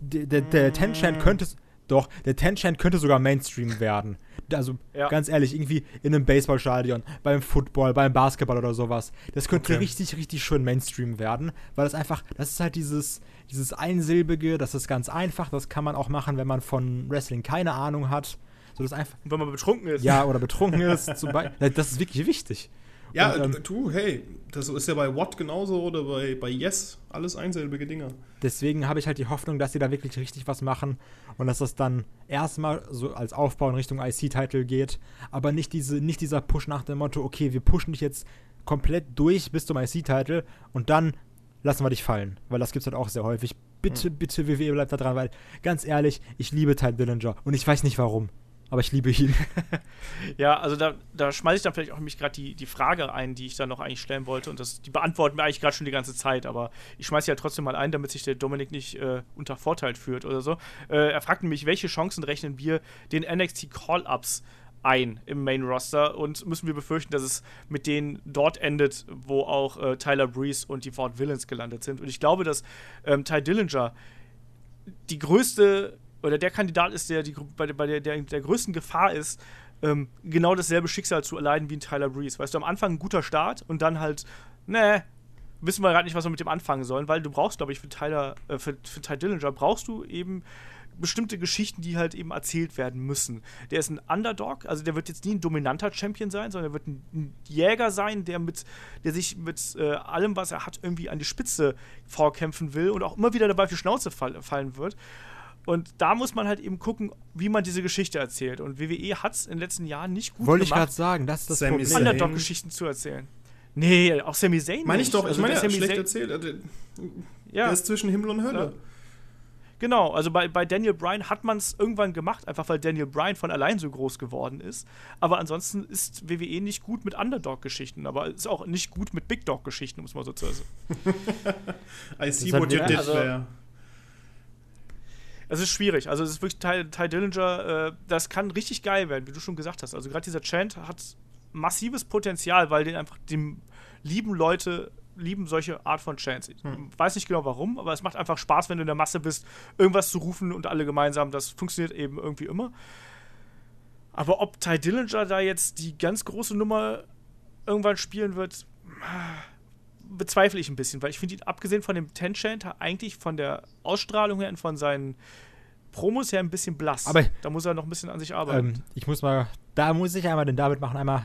Der, der, der Ten-Chant könnte. Doch, der Ten-Chant könnte sogar Mainstream werden. Also, Ja. ganz ehrlich, irgendwie in einem Baseballstadion, beim Football, beim Basketball oder sowas. Das könnte Okay. richtig, richtig schön Mainstream werden, weil das einfach, das ist halt dieses, dieses Einsilbige, das ist ganz einfach, das kann man auch machen, wenn man von Wrestling keine Ahnung hat. So, das einfach, wenn man betrunken ist. ja, oder betrunken ist, zum Beispiel. Das ist wirklich wichtig. Ja, Und, ähm, du, hey, das ist ja bei Watt genauso oder bei, bei Yes, alles einsilbige Dinger. Deswegen habe ich halt die Hoffnung, dass sie da wirklich richtig was machen und dass das dann erstmal so als Aufbau in Richtung IC-Title geht, aber nicht, diese, nicht dieser Push nach dem Motto, okay, wir pushen dich jetzt komplett durch bis zum IC-Title und dann lassen wir dich fallen, weil das gibt es halt auch sehr häufig. Bitte, bitte, WWE bleibt da dran, weil ganz ehrlich, ich liebe Ty Dillinger und ich weiß nicht warum, aber ich liebe ihn. Ja, also da, da schmeiße ich dann vielleicht auch mich gerade die, die Frage ein, die ich dann noch eigentlich stellen wollte. Und das, die beantworten wir eigentlich gerade schon die ganze Zeit, aber ich schmeiße ja trotzdem mal ein, damit sich der Dominik nicht äh, unter Vorteil führt oder so. Äh, er fragt nämlich, welche Chancen rechnen wir den NXT Call-Ups ein im Main Roster und müssen wir befürchten, dass es mit denen dort endet, wo auch äh, Tyler Breeze und die Ford Villains gelandet sind. Und ich glaube, dass ähm, Ty Dillinger die größte oder der Kandidat ist, der die, bei, der- bei der, der der größten Gefahr ist, ähm, genau dasselbe Schicksal zu erleiden wie ein Tyler Breeze. Weißt du, am Anfang ein guter Start und dann halt, ne, wissen wir gerade nicht, was wir mit dem anfangen sollen, weil du brauchst, glaube ich, für Tyler, äh, für, für Ty Dillinger brauchst du eben bestimmte Geschichten, die halt eben erzählt werden müssen. Der ist ein Underdog, also der wird jetzt nie ein dominanter Champion sein, sondern er wird ein, ein Jäger sein, der mit, der sich mit äh, allem, was er hat, irgendwie an die Spitze vorkämpfen will und auch immer wieder dabei auf die Schnauze fall, fallen wird. Und da muss man halt eben gucken, wie man diese Geschichte erzählt. Und WWE hat es in den letzten Jahren nicht gut Wollte ich gerade gemacht, sagen, das ist das Sami Problem. Underdog-Geschichten zu erzählen. Nee, auch Sami Zayn Meine ich nicht. doch, ich Also meine der ja, Sami schlecht Zayn- erzählt. äh, Der, Ja. der ist zwischen Himmel und Hölle. Ja. Genau, also bei, bei Daniel Bryan hat man es irgendwann gemacht, einfach weil Daniel Bryan von allein so groß geworden ist. Aber ansonsten ist WWE nicht gut mit Underdog-Geschichten, aber ist auch nicht gut mit Big Dog-Geschichten, muss man so sagen. I see what you did also- there. Es ist schwierig. Also es ist wirklich Ty, Ty Dillinger, äh, das kann richtig geil werden, wie du schon gesagt hast. Also gerade dieser Chant hat massives Potenzial, weil den einfach dem lieben Leute lieben solche Art von Chants. Ich weiß nicht genau warum, aber es macht einfach Spaß, wenn du in der Masse bist, irgendwas zu rufen und alle gemeinsam. Das funktioniert eben irgendwie immer. Aber ob Ty Dillinger da jetzt die ganz große Nummer irgendwann spielen wird, bezweifle ich ein bisschen, weil ich finde ihn, abgesehen von dem Ten-Chant, eigentlich von der Ausstrahlung her und von seinen Promos her ein bisschen blass. Aber- da muss er noch ein bisschen an sich arbeiten. Ähm, ich muss mal, da muss ich einmal den David machen, einmal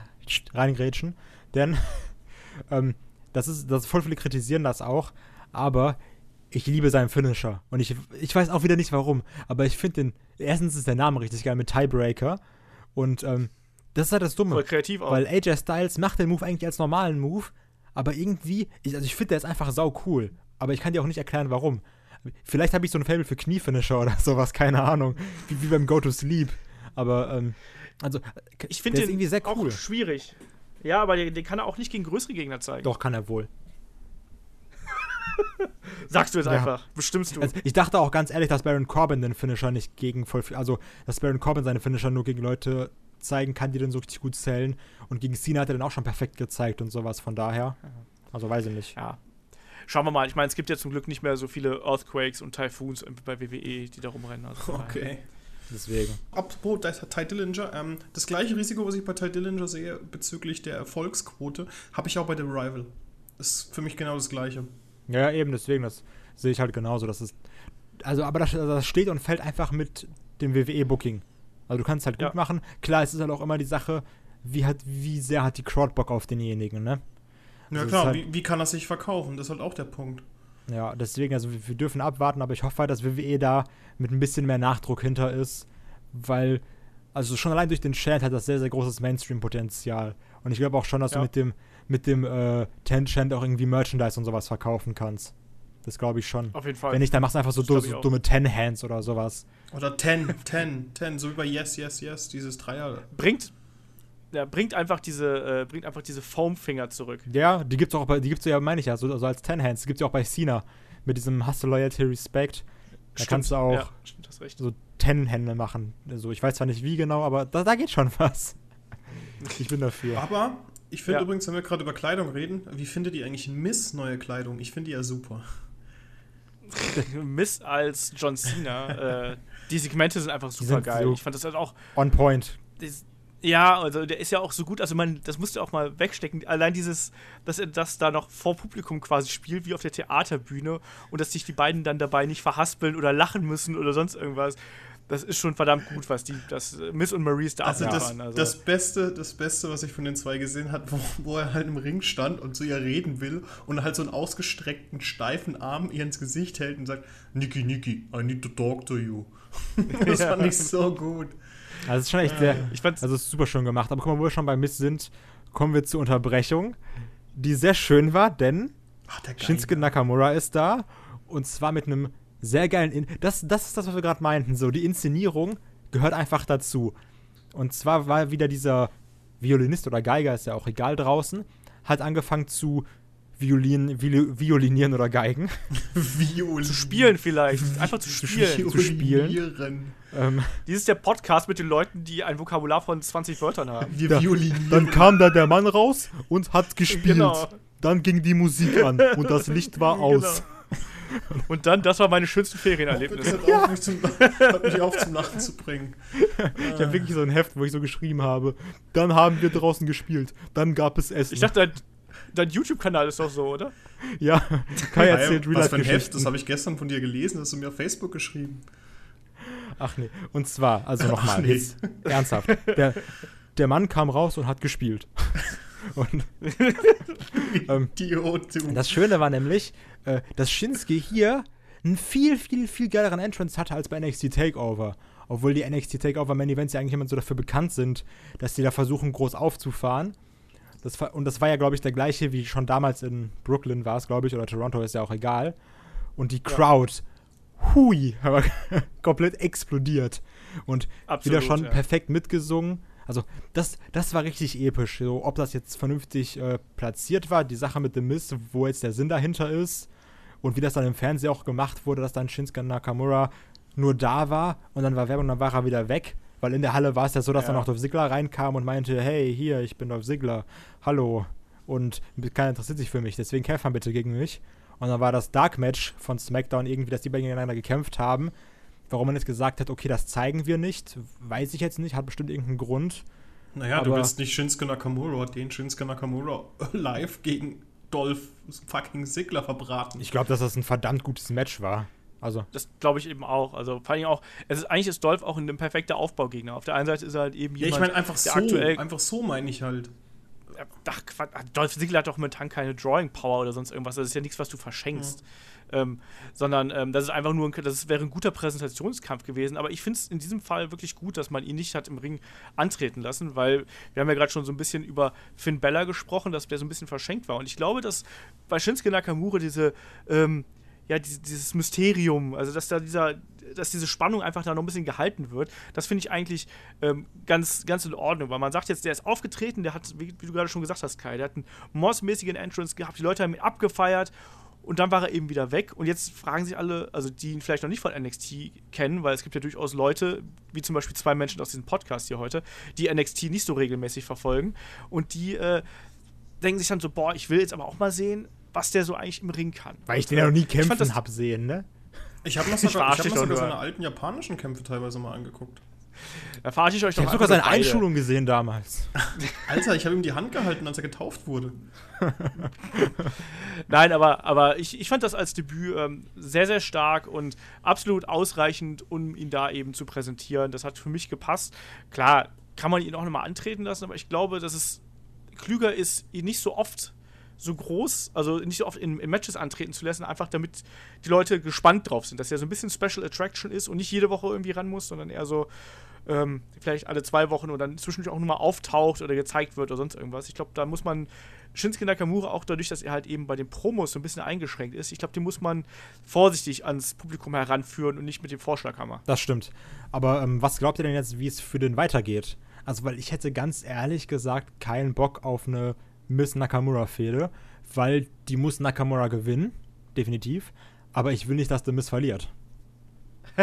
reingrätschen, denn ähm, das ist, das voll viele kritisieren das auch, aber ich liebe seinen Finisher und ich, ich weiß auch wieder nicht warum, aber ich finde den, erstens ist der Name richtig geil mit Tiebreaker und ähm, das ist halt das Dumme, Voll kreativ auch. weil AJ Styles macht den Move eigentlich als normalen Move, aber irgendwie, ich, also ich finde der ist einfach sau cool, aber ich kann dir auch nicht erklären warum. Vielleicht habe ich so ein Fable für Kniefinisher oder sowas, keine Ahnung, wie, wie beim Go to Sleep, aber ähm, also ich finde den irgendwie sehr cool. auch schwierig. Ja, aber den, den kann er auch nicht gegen größere Gegner zeigen. Doch, kann er wohl. Sagst du jetzt Ja. einfach. Bestimmst du. Also ich dachte auch ganz ehrlich, dass Baron Corbin den Finisher nicht gegen voll also dass Baron Corbin seine Finisher nur gegen Leute zeigen kann, die den so richtig gut zählen. Und gegen Cena hat er den auch schon perfekt gezeigt und sowas, von daher. Also weiß ich nicht. ja. Schauen wir mal. Ich meine, es gibt ja zum Glück nicht mehr so viele Earthquakes und Typhoons bei WWE, die da rumrennen. Also. Okay. Deswegen. Apropos das Ty Dillinger, ähm, das gleiche Risiko, was ich bei Ty Dillinger sehe bezüglich der Erfolgsquote, habe ich auch bei The Rival. Ist für mich genau das gleiche. Ja, eben, deswegen, das sehe ich halt genauso. Das ist. Also, aber das, das steht und fällt einfach mit dem WWE-Booking. Also du kannst halt gut Ja. machen. Klar, es ist halt auch immer die Sache, wie hat, wie sehr hat die Crowd Bock auf denjenigen, ne? Ja Also klar, halt- wie, wie kann er sich verkaufen? Das ist halt auch der Punkt. Ja, deswegen, also wir, wir dürfen abwarten, aber ich hoffe halt, dass WWE da mit ein bisschen mehr Nachdruck hinter ist, weil, also schon allein durch den Chant hat das sehr, sehr großes Mainstream-Potenzial. Und ich glaube auch schon, dass Ja. du mit dem, mit dem äh, Ten-Chant auch irgendwie Merchandise und sowas verkaufen kannst. Das glaube ich schon. Auf jeden Fall. Wenn nicht, dann machst du einfach so, du, so dumme Ten-Hands oder sowas. Oder 10, 10, 10, so wie bei Yes, Yes, Yes, dieses Dreier. bringt, ja, bringt einfach diese, äh, bringt einfach diese Foam-Finger zurück. Ja, die gibt's auch bei, die gibt's ja, meine ich ja, so also als Ten-Hands. Die gibt's ja auch bei Cena. Mit diesem Hustle, Loyalty, Respect. Da kannst du auch Ja, stimmt, hast recht. so Ten-Hände machen. Also ich weiß zwar nicht wie genau, aber da, da geht schon was. Ich bin dafür. Aber ich finde Ja. übrigens, wenn wir gerade über Kleidung reden, wie findet ihr eigentlich Miss neue Kleidung? Ich finde die ja super. Miss als John Cena. äh, die Segmente sind einfach super sind geil. so- Ich fand das halt auch. On point. Das, ja, also der ist ja auch so gut, also man, das musst du auch mal wegstecken. Allein dieses, dass er das da noch vor Publikum quasi spielt, wie auf der Theaterbühne, und dass sich die beiden dann dabei nicht verhaspeln oder lachen müssen oder sonst irgendwas. Das ist schon verdammt gut, was die, das äh, Miss und Maurice da Also, das. Also, das, Beste, das Beste, was ich von den zwei gesehen habe, wo, wo er halt im Ring stand und zu ihr reden will und halt so einen ausgestreckten, steifen Arm ihr ins Gesicht hält und sagt, Niki, Niki, I need to talk to you. das Ja. fand ich so gut. Also es ist schon echt sehr. ich fand's, Also es ist super schön gemacht. Aber guck mal, wo wir schon bei Miss sind, kommen wir zur Unterbrechung, die sehr schön war, denn Ach, der Shinsuke. Nakamura ist da und zwar mit einem sehr geilen. In das, das ist das, was wir gerade meinten. So, die Inszenierung gehört einfach dazu. Und zwar war wieder dieser Violinist oder Geiger, ist ja auch egal draußen, hat angefangen zu Violin, Viol, violinieren oder Geigen. Violin. zu spielen vielleicht. Einfach zu spielen. zu spielen. Violinieren. ähm, Dies ist der Podcast mit den Leuten, die ein Vokabular von 20 Wörtern haben. Wir Da- violinieren. dann kam da der Mann raus und hat gespielt. Genau. Dann ging die Musik an und das Licht war aus. Genau. Und dann, das war meine schönsten das Ferienerlebnisse. hat, mich zum, hat mich auf zum Lachen zu bringen. Ich habe wirklich so ein Heft, wo ich so geschrieben habe. Dann haben wir draußen gespielt. Dann gab es Essen. Ich dachte, dein, dein YouTube-Kanal ist doch so, oder? ja, Kai erzählt was für ein Heft, das habe ich gestern von dir gelesen, das hast du mir auf Facebook geschrieben. Ach nee. Und zwar, also nochmal, nee. jetzt ernsthaft. Der, der Mann kam raus und hat gespielt. Und Ähm, Idiot, du. das Schöne war nämlich, äh, dass Shinsuke hier einen viel, viel, viel geileren Entrance hatte als bei NXT Takeover. Obwohl die NXT Takeover Main Events ja eigentlich immer so dafür bekannt sind, dass die da versuchen, groß aufzufahren. Das war, und das war ja, glaube ich, der gleiche wie schon damals in Brooklyn war es, glaube ich, oder Toronto, ist ja auch egal. Und die Crowd, hui, aber komplett explodiert. Und wieder schon ja. perfekt mitgesungen. Also, das, das war richtig episch. So, ob das jetzt vernünftig äh, platziert war, die Sache mit dem Mist, wo jetzt der Sinn dahinter ist und wie das dann im Fernsehen auch gemacht wurde, dass dann Shinsuke Nakamura nur da war und dann war Werbung, dann war er wieder weg. Weil in der Halle war es ja so, dass Ja. dann auch Dolph Ziggler reinkam und meinte, hey, hier, ich bin Dolph Ziggler, hallo. Und keiner interessiert sich für mich, deswegen kämpf mal bitte gegen mich. Und dann war das Dark Match von SmackDown irgendwie, dass die beiden gegeneinander gekämpft haben. Warum man jetzt gesagt hat, okay, das zeigen wir nicht, weiß ich jetzt nicht, hat bestimmt irgendeinen Grund. Naja, du aber- willst nicht Shinsuke Nakamura, den Shinsuke Nakamura live gegen Dolph fucking Ziggler verbraten. Ich glaube, dass das ein verdammt gutes Match war. Also, Das glaube ich eben auch. Also vor allem auch, es ist, eigentlich ist Dolph auch ein perfekter Aufbaugegner. Auf der einen Seite ist er halt eben ja, ich jemand, meine einfach der so, aktuell einfach so meine ich halt. Ach, Quatsch, Dolph Ziggler hat doch momentan keine Drawing Power oder sonst irgendwas. Das ist ja nichts, was du verschenkst. Ähm, sondern ähm, das ist einfach nur ein, das wäre ein guter Präsentationskampf gewesen. Aber ich finde es in diesem Fall wirklich gut, dass man ihn nicht hat im Ring antreten lassen, weil wir haben ja gerade schon so ein bisschen über Finn Bella gesprochen, dass der so ein bisschen verschenkt war. Und ich glaube, dass bei Shinsuke Nakamura diese, ähm, ja, diese, dieses Mysterium, also dass da dieser, dass diese Spannung einfach da noch ein bisschen gehalten wird, das finde ich eigentlich ähm, ganz, ganz in Ordnung, weil man sagt jetzt, der ist aufgetreten, der hat, wie, wie du gerade schon gesagt hast, Kai, der hat einen Moss-mäßigen Entrance gehabt, die Leute haben ihn abgefeiert und dann war er eben wieder weg. Und jetzt fragen sich alle, also die ihn vielleicht noch nicht von NXT kennen, weil es gibt ja durchaus Leute, wie zum Beispiel zwei Menschen aus diesem Podcast hier heute, die NXT nicht so regelmäßig verfolgen. Und die äh, denken sich dann so, boah, ich will jetzt aber auch mal sehen, was der so eigentlich im Ring kann. Weil ich den ja noch nie ich kämpfen das- hab sehen, ne? Ich habe mir Ich sogar, ich hab dich mir doch sogar seine alten japanischen Kämpfe teilweise mal angeguckt. Da verarsche ich euch Ich doch habe sogar seine beide. Einschulung gesehen damals. Alter, ich habe ihm die Hand gehalten, als er getauft wurde. Nein, aber, aber ich, ich fand das als Debüt ähm, sehr, sehr stark und absolut ausreichend, um ihn da eben zu präsentieren. Das hat für mich gepasst. Klar, kann man ihn auch nochmal antreten lassen, aber ich glaube, dass es klüger ist, ihn nicht so oft so groß, also nicht so oft in, in Matches antreten zu lassen, einfach damit die Leute gespannt drauf sind, dass er so ein bisschen Special Attraction ist und nicht jede Woche irgendwie ran muss, sondern eher so ähm, vielleicht alle zwei Wochen oder dann zwischendurch auch nur mal auftaucht oder gezeigt wird oder sonst irgendwas. Ich glaube, da muss man Shinsuke Nakamura auch dadurch, dass er halt eben bei den Promos so ein bisschen eingeschränkt ist, ich glaube, den muss man vorsichtig ans Publikum heranführen und nicht mit dem Vorschlaghammer. Das stimmt. Aber ähm, was glaubt ihr denn jetzt, wie es für den weitergeht? Also, weil ich hätte ganz ehrlich gesagt keinen Bock auf eine Miss Nakamura-Fehde, weil die muss Nakamura gewinnen, definitiv. Aber ich will nicht, dass der Miss verliert.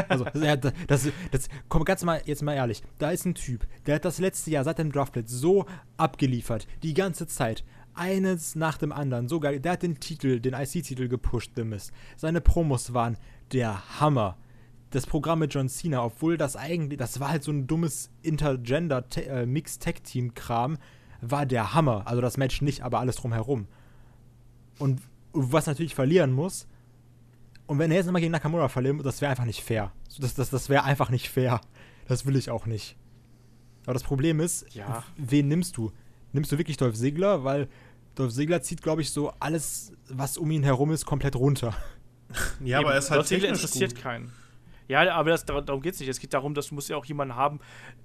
Also, das, das, das, komm, ganz mal, jetzt mal ehrlich. Da ist ein Typ, der hat das letzte Jahr seit dem Draftplatz so abgeliefert, die ganze Zeit. Eines nach dem anderen, so geil. Der hat den Titel, den IC-Titel gepusht, The Miz. Seine Promos waren der Hammer. Das Programm mit John Cena, obwohl das eigentlich, das war halt so ein dummes Intergender-Mix-Tag-Team-Kram, war der Hammer. Also das Match nicht, aber alles drumherum. Und was natürlich verlieren muss, und wenn er jetzt nochmal gegen Nakamura verlieren muss, das wäre einfach nicht fair. So, Das, das, das wäre einfach nicht fair. Das will ich auch nicht. Aber das Problem ist, Ja. wen nimmst du? Nimmst du wirklich Dolph Ziggler? Weil Dolph Ziggler zieht, glaube ich, so alles, was um ihn herum ist, komplett runter. Ja, aber er ist halt Dolph Ziggler interessiert gut. keinen. Ja, aber das, dar- darum geht es nicht. Es geht darum, dass du musst ja auch jemanden haben,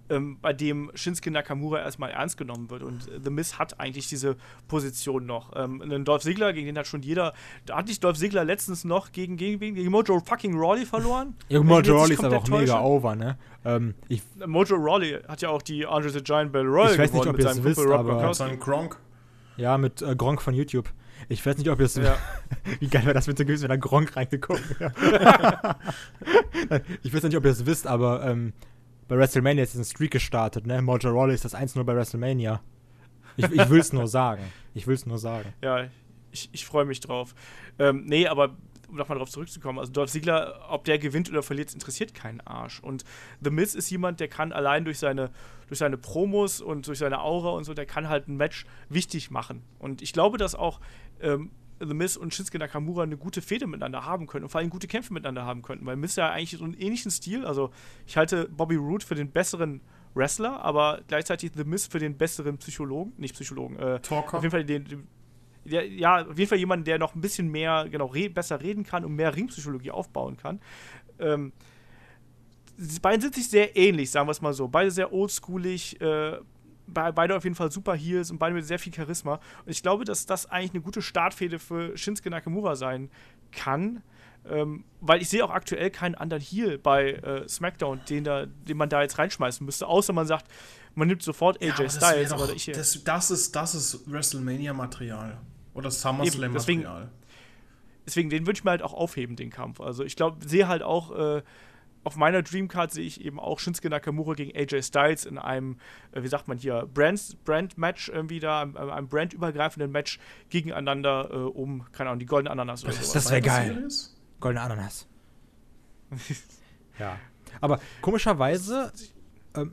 ähm, bei dem Shinsuke Nakamura erstmal ernst genommen wird. Und The Miz hat eigentlich diese Position noch. Ähm, einen Dolph Ziggler, gegen den hat schon jeder. Da hat nicht Dolph Ziggler letztens noch gegen, gegen, gegen Mojo fucking Rawley verloren? Ja, ich Mojo jetzt Rawley nicht ist aber auch komplett mega over, ne? Ähm, ich, Mojo Rawley hat ja auch die Andre the Giant Battle Royal Ich weiß nicht, gewonnen ob mit ihr es seinem wisst, Kumpel Rob aber- Gronkowski. Gronk. ja, mit äh, Gronk von YouTube. Ich weiß nicht, ob ihr es. Ja. Wie geil wäre das bitte gewesen, wenn da Gronk reingekommen wäre. ich weiß nicht, ob ihr es wisst, aber ähm, bei WrestleMania ist ein Streak gestartet, ne? Mojo Rawley ist das 1-0 bei WrestleMania. Ich, ich will es nur sagen. Ich will es nur sagen. Ja, ich, ich freue mich drauf. Ähm, nee, aber um nochmal drauf zurückzukommen, also Dolph Ziggler, ob der gewinnt oder verliert, interessiert keinen Arsch. Und The Miz ist jemand, der kann allein durch seine, durch seine Promos und durch seine Aura und so, der kann halt ein Match wichtig machen. Und ich glaube, dass auch ähm, The Miz und Shinsuke Nakamura eine gute Fehde miteinander haben können und vor allem gute Kämpfe miteinander haben könnten, weil Miz ja eigentlich so einen ähnlichen Stil, also ich halte Bobby Roode für den besseren Wrestler, aber gleichzeitig The Miz für den besseren Psychologen, nicht Psychologen, äh, Talker. auf jeden Fall den, den ja, ja, auf jeden Fall jemanden, der noch ein bisschen mehr, genau, re besser reden kann und mehr Ringpsychologie aufbauen kann. Ähm, beiden sind sich sehr ähnlich, sagen wir es mal so. Beide sehr oldschoolig, äh, beide auf jeden Fall super Heels und beide mit sehr viel Charisma. Und ich glaube, dass das eigentlich eine gute Startfehde für Shinsuke Nakamura sein kann. Ähm, weil ich sehe auch aktuell keinen anderen Heel bei äh, SmackDown, den, da, den man da jetzt reinschmeißen müsste, außer man sagt, man nimmt sofort AJ Ja, Styles. doch, ich, äh, das, das, ist, das ist WrestleMania-Material. Oder deswegen- SummerSlam-Material. deswegen, den würde ich mir halt auch aufheben, den Kampf. Also ich glaube, sehe halt auch, äh, auf meiner Dreamcard sehe ich eben auch Shinsuke Nakamura gegen AJ Styles in einem, äh, wie sagt man hier, Brand- Brand-Match irgendwie da, einem, einem brandübergreifenden Match gegeneinander äh, um, keine Ahnung, die goldene Ananas oder sowas. Das wär geil. Goldene Ananas. ja. Aber komischerweise,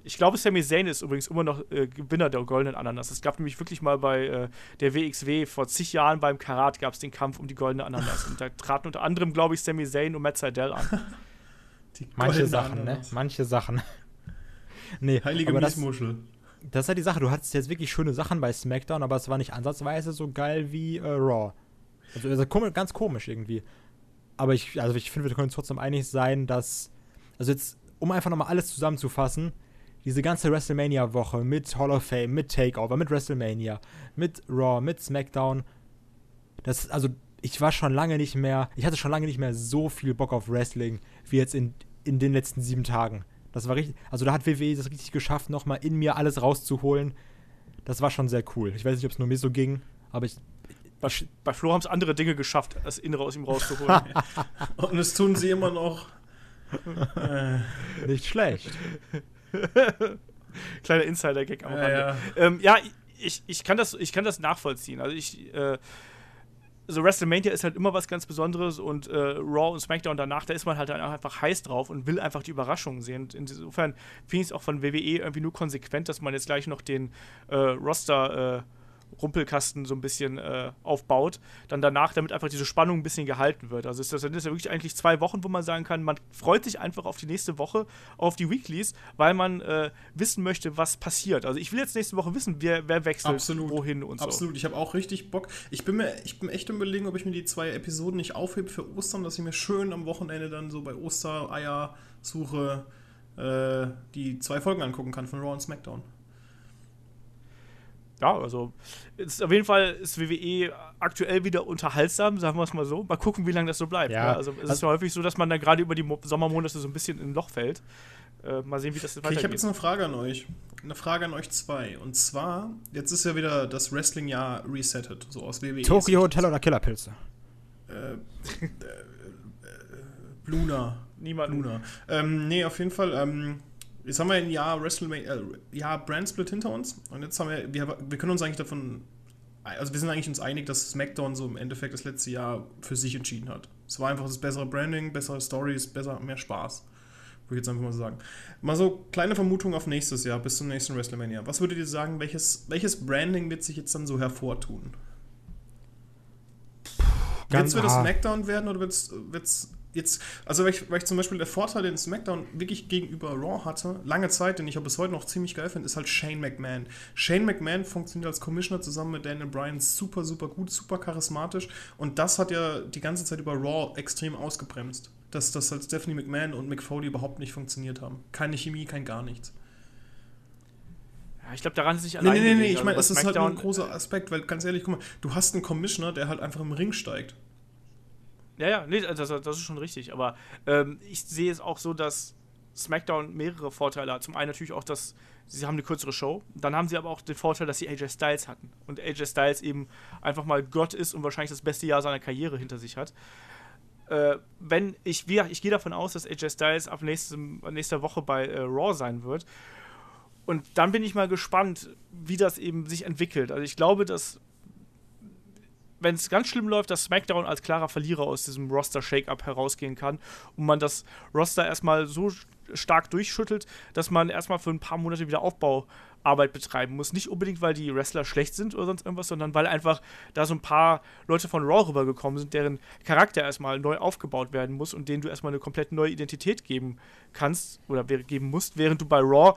Ich glaube, Sami Zayn ist übrigens immer noch äh, Gewinner der goldenen Ananas. Es gab nämlich wirklich mal bei äh, der WXW vor zig Jahren beim Karat gab es den Kampf um die goldene Ananas. Und da traten unter anderem, glaube ich, Sami Zayn und Matt Seidel an. Die manche Sachen, ne? Ananas. Manche Sachen. nee, Heilige das, Miesmuschel. das ist halt die Sache. Du hattest jetzt wirklich schöne Sachen bei SmackDown, aber es war nicht ansatzweise so geil wie äh, Raw. Also, also ganz komisch irgendwie. Aber ich, also ich finde, wir können uns trotzdem einig sein, dass, also jetzt, um einfach nochmal alles zusammenzufassen, diese ganze WrestleMania-Woche mit Hall of Fame, mit Takeover, mit WrestleMania, mit Raw, mit SmackDown, das, also ich war schon lange nicht mehr, ich hatte schon lange nicht mehr so viel Bock auf Wrestling wie jetzt in, in den letzten sieben Tagen. Das war richtig, also da hat WWE das richtig geschafft, nochmal in mir alles rauszuholen. Das war schon sehr cool. Ich weiß nicht, ob es nur mir so ging, aber ich, Bei, bei Flo haben es andere Dinge geschafft, das Innere aus ihm rauszuholen. Und das tun sie immer noch. äh. Nicht schlecht. Kleiner Insider-Gag am Ja, Rande. ja. Ähm, ja, ich, ich, kann das, ich kann das nachvollziehen. Also ich, äh, so WrestleMania ist halt immer was ganz Besonderes und äh, Raw und SmackDown danach, da ist man halt dann einfach heiß drauf und will einfach die Überraschungen sehen. Und insofern finde ich es auch von WWE irgendwie nur konsequent, dass man jetzt gleich noch den äh, Roster äh, Rumpelkasten so ein bisschen äh, aufbaut, dann danach, damit einfach diese Spannung ein bisschen gehalten wird. Also ist das sind das ja wirklich eigentlich zwei Wochen, wo man sagen kann, man freut sich einfach auf die nächste Woche, auf die Weeklies, weil man äh, wissen möchte, was passiert. Also ich will jetzt nächste Woche wissen, wer, wer wechselt Absolut. wohin und so. Absolut, ich habe auch richtig Bock. Ich bin mir, ich bin echt im Überlegen, ob ich mir die zwei Episoden nicht aufhebe für Ostern, dass ich mir schön am Wochenende dann so bei Ostereier suche, äh, die zwei Folgen angucken kann von Raw und SmackDown. Ja, also ist, auf jeden Fall ist WWE aktuell wieder unterhaltsam, sagen wir es mal so. Mal gucken, wie lange das so bleibt. Ja. ne? Also es ist ja häufig so, dass man dann gerade über die Mo Sommermonate so ein bisschen in ein Loch fällt. Äh, mal sehen, wie das Okay, ich habe weitergeht. jetzt eine Frage an euch. Eine Frage an euch zwei. Und zwar, jetzt ist ja wieder das Wrestling-Jahr resettet, so aus WWE. Tokyo Hotel oder Killerpilze? Äh, äh, äh, Bluna. Niemand. Luna. Ähm, nee, auf jeden Fall. Ähm, jetzt haben wir ein Jahr WrestleMania, äh, Jahr Brandsplit hinter uns. Und jetzt haben wir, wir, wir können uns eigentlich davon, also wir sind eigentlich uns einig, dass SmackDown so im Endeffekt das letzte Jahr für sich entschieden hat. Es war einfach das bessere Branding, bessere Stories, besser, mehr Spaß. Würde ich jetzt einfach mal so sagen. Mal so kleine Vermutung auf nächstes Jahr, bis zum nächsten WrestleMania. Was würdet ihr sagen, welches, welches Branding wird sich jetzt dann so hervortun? Wird es wieder. SmackDown werden oder wird es jetzt, also weil ich, weil ich zum Beispiel der Vorteil, den SmackDown wirklich gegenüber Raw hatte, lange Zeit, den ich auch bis heute noch ziemlich geil finde, ist halt Shane McMahon. Shane McMahon funktioniert als Commissioner zusammen mit Daniel Bryan super, super gut, super charismatisch und das hat ja die ganze Zeit über Raw extrem ausgebremst. Dass, dass halt Stephanie McMahon und Mick Foley überhaupt nicht funktioniert haben. Keine Chemie, kein gar nichts. Ja, ich glaube, daran ist nicht Nee, allein. nee, nee, nee, gelegen. ich Also meine, es ist halt ein großer Aspekt, weil ganz ehrlich, guck mal, du hast einen Commissioner, der halt einfach im Ring steigt. Ja, ja, nee, das, das ist schon richtig. Aber ähm, ich sehe es auch so, dass SmackDown mehrere Vorteile hat. Zum einen natürlich auch, dass sie haben eine kürzere Show. Dann haben sie aber auch den Vorteil, dass sie AJ Styles hatten. Und AJ Styles eben einfach mal Gott ist und wahrscheinlich das beste Jahr seiner Karriere hinter sich hat. Äh, wenn ich, wie, ich gehe davon aus, dass AJ Styles ab nächstem, nächster Woche bei äh, Raw sein wird. Und dann bin ich mal gespannt, wie das eben sich entwickelt. Also ich glaube, dass wenn es ganz schlimm läuft, dass SmackDown als klarer Verlierer aus diesem Roster-Shake-Up herausgehen kann und man das Roster erstmal so stark durchschüttelt, dass man erstmal für ein paar Monate wieder Aufbauarbeit betreiben muss. Nicht unbedingt, weil die Wrestler schlecht sind oder sonst irgendwas, sondern weil einfach da so ein paar Leute von Raw rübergekommen sind, deren Charakter erstmal neu aufgebaut werden muss und denen du erstmal eine komplett neue Identität geben kannst oder geben musst, während du bei Raw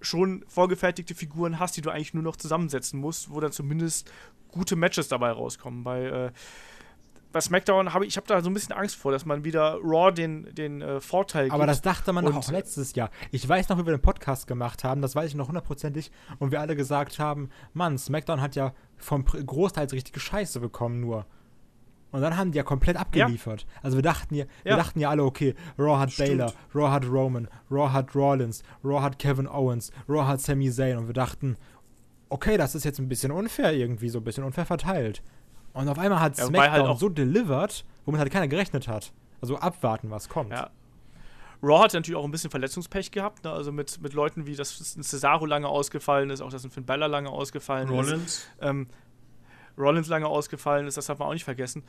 schon vorgefertigte Figuren hast, die du eigentlich nur noch zusammensetzen musst, wo dann zumindest gute Matches dabei rauskommen. Bei, äh, bei SmackDown habe ich, ich habe da so ein bisschen Angst vor, dass man wieder Raw den, den äh, Vorteil gibt. Aber das dachte man Und- auch letztes Jahr. Ich weiß noch, wie wir den Podcast gemacht haben, das weiß ich noch hundertprozentig, und wir alle gesagt haben, Mann, SmackDown hat ja vom Großteils richtige Scheiße bekommen nur. Und dann haben die ja komplett abgeliefert. Also wir dachten ja, wir Ja. dachten ja alle, okay, Raw hat Stimmt. Baylor, Raw hat Roman, Raw hat Rollins, Raw hat Kevin Owens, Raw hat Sami Zayn und wir dachten, okay, das ist jetzt ein bisschen unfair irgendwie, so ein bisschen unfair verteilt. Und auf einmal hat Ja, SmackDown halt auch- so delivered, womit halt keiner gerechnet hat. Also abwarten, was kommt. Ja. Raw hat natürlich auch ein bisschen Verletzungspech gehabt, ne? also mit, mit Leuten wie, dass ein Cesaro lange ausgefallen ist, auch dass ein Finn Balor lange ausgefallen ist. Rollins. ähm, Rollins lange ausgefallen ist, das darf man auch nicht vergessen.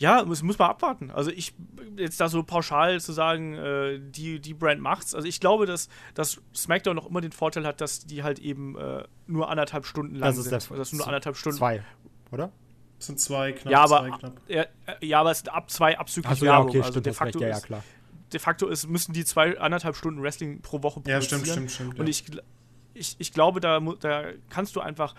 Ja, muss, muss man abwarten. Also ich, jetzt da so pauschal zu sagen, äh, die, die Brand macht's. Also ich glaube, dass, dass SmackDown noch immer den Vorteil hat, dass die halt eben äh, nur anderthalb Stunden lang Das ist sind. der Also dass nur anderthalb Stunden. Zwei, oder? Das sind zwei, knapp Ja, zwei, aber, knapp. ja, äh, ja, aber es sind ab zwei abzüglich ja, Werbung. okay, also stimmt, de hast recht, facto, ja, ja, ist, klar. de facto ist, müssen die zwei anderthalb Stunden Wrestling pro Woche produzieren. Ja, stimmt, stimmt, stimmt. Und ja. ich, ich, ich glaube, da, da kannst du einfach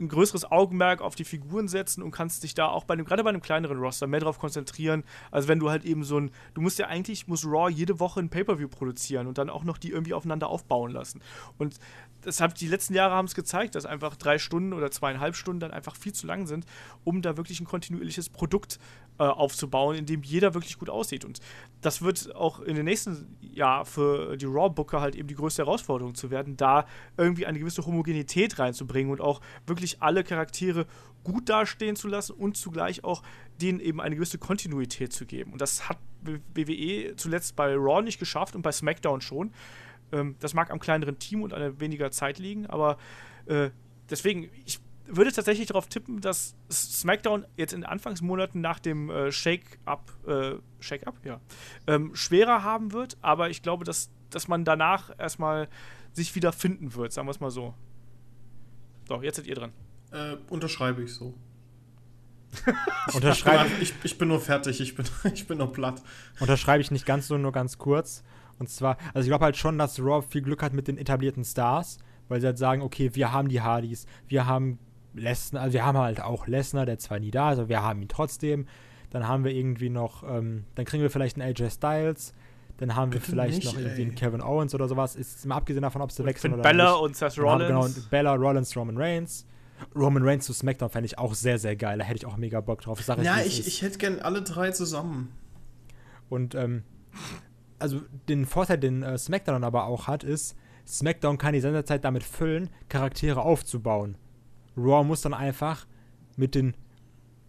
ein größeres Augenmerk auf die Figuren setzen und kannst dich da auch bei einem, gerade bei einem kleineren Roster mehr darauf konzentrieren, als wenn du halt eben so ein, du musst ja eigentlich, muss Raw jede Woche ein Pay-Per-View produzieren und dann auch noch die irgendwie aufeinander aufbauen lassen. Und deshalb, die letzten Jahre haben es gezeigt, dass einfach drei Stunden oder zweieinhalb Stunden dann einfach viel zu lang sind, um da wirklich ein kontinuierliches Produkt äh, aufzubauen, in dem jeder wirklich gut aussieht. Und das wird auch in den nächsten Jahren für die Raw-Booker halt eben die größte Herausforderung zu werden, da irgendwie eine gewisse Homogenität reinzubringen und auch wirklich alle Charaktere gut dastehen zu lassen und zugleich auch denen eben eine gewisse Kontinuität zu geben. Und das hat WWE zuletzt bei Raw nicht geschafft und bei SmackDown schon. Ähm, das mag am kleineren Team und an weniger Zeit liegen, aber äh, deswegen, ich würde tatsächlich darauf tippen, dass SmackDown jetzt in den Anfangsmonaten nach dem äh, Shake-Up, äh, Shake-Up, ja, ähm, schwerer haben wird, aber ich glaube, dass, dass man danach erstmal sich wieder finden wird, sagen wir es mal so. So, jetzt seid ihr dran. Äh, unterschreibe ich so. Unterschreibe ich, ich bin nur fertig, ich bin, ich bin nur platt. Unterschreibe ich nicht ganz so, nur ganz kurz. Und zwar, also ich glaube halt schon, dass Raw viel Glück hat mit den etablierten Stars, weil sie halt sagen, okay, wir haben die Hardys, wir haben Lesnar, also wir haben halt auch Lesnar, der zwar nie da ist, aber wir haben ihn trotzdem. Dann haben wir irgendwie noch, ähm, dann kriegen wir vielleicht einen AJ Styles, dann haben wir Bitte vielleicht nicht, noch irgendwie einen Kevin Owens oder sowas. Ist mal abgesehen davon, ob sie wechseln oder Bella nicht. und Seth wir Rollins. Genau, Bella, Rollins, Roman Reigns. Roman Reigns zu SmackDown fände ich auch sehr, sehr geil. Da hätte ich auch mega Bock drauf. Sag Ja, ich, ich hätte gern alle drei zusammen. Und ähm, also den Vorteil, den äh, SmackDown dann aber auch hat, ist, SmackDown kann die Sendezeit damit füllen, Charaktere aufzubauen. Raw muss dann einfach mit den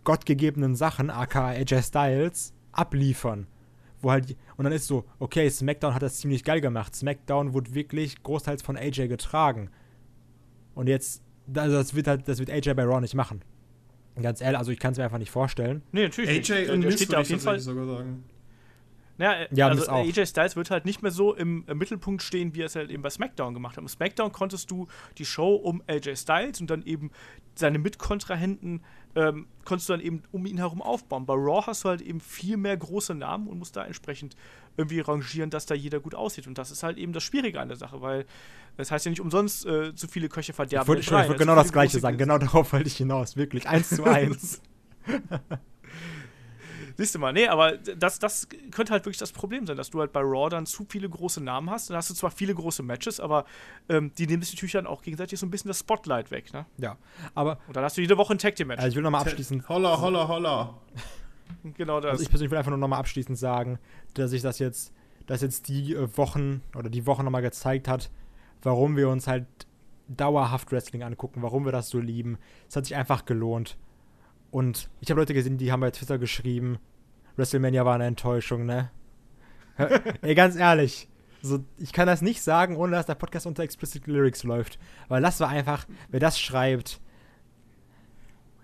gottgegebenen Sachen, aka AJ Styles, abliefern. Wo halt, und dann ist so, okay, SmackDown hat das ziemlich geil gemacht. SmackDown wurde wirklich großteils von AJ getragen. Und jetzt, also das wird halt, das wird AJ bei Raw nicht machen. Ganz ehrlich, also ich kann es mir einfach nicht vorstellen. Nee, natürlich nicht. AJ Der- und steht würde da ich auf jeden Fall. sogar sagen. Ja, äh, Ja, also Miz auch. AJ Styles wird halt nicht mehr so im, im Mittelpunkt stehen, wie er es halt eben bei SmackDown gemacht hat. Im SmackDown konntest du die Show um AJ Styles und dann eben seine Mitkontrahenten ähm, konntest du dann eben um ihn herum aufbauen. Bei Raw hast du halt eben viel mehr große Namen und musst da entsprechend irgendwie rangieren, dass da jeder gut aussieht. Und das ist halt eben das Schwierige an der Sache, weil das heißt ja nicht umsonst, äh, zu viele Köche verderben. Ich wollte genau das gleiche sagen. Genau darauf wollte ich hinaus. Wirklich. Eins zu eins. Siehst du mal, nee, aber das, das könnte halt wirklich das Problem sein, dass du halt bei Raw dann zu viele große Namen hast. Dann hast du zwar viele große Matches, aber ähm, die nehmen sich natürlich dann auch gegenseitig so ein bisschen das Spotlight weg, ne? ja. Aber Und dann hast du jede Woche ein Tag Team Match. also ich will nochmal abschließend Holla, holla, holla. genau das. Also ich persönlich will einfach nur nochmal abschließend sagen, dass ich das jetzt, dass jetzt die äh, Wochen oder die Woche nochmal gezeigt hat, warum wir uns halt dauerhaft Wrestling angucken, warum wir das so lieben. Es hat sich einfach gelohnt. Und ich habe Leute gesehen, die haben bei Twitter geschrieben, WrestleMania war eine Enttäuschung, ne? Ey, ganz ehrlich, so, ich kann das nicht sagen, ohne dass der Podcast unter Explicit Lyrics läuft. Weil das war einfach, wer das schreibt,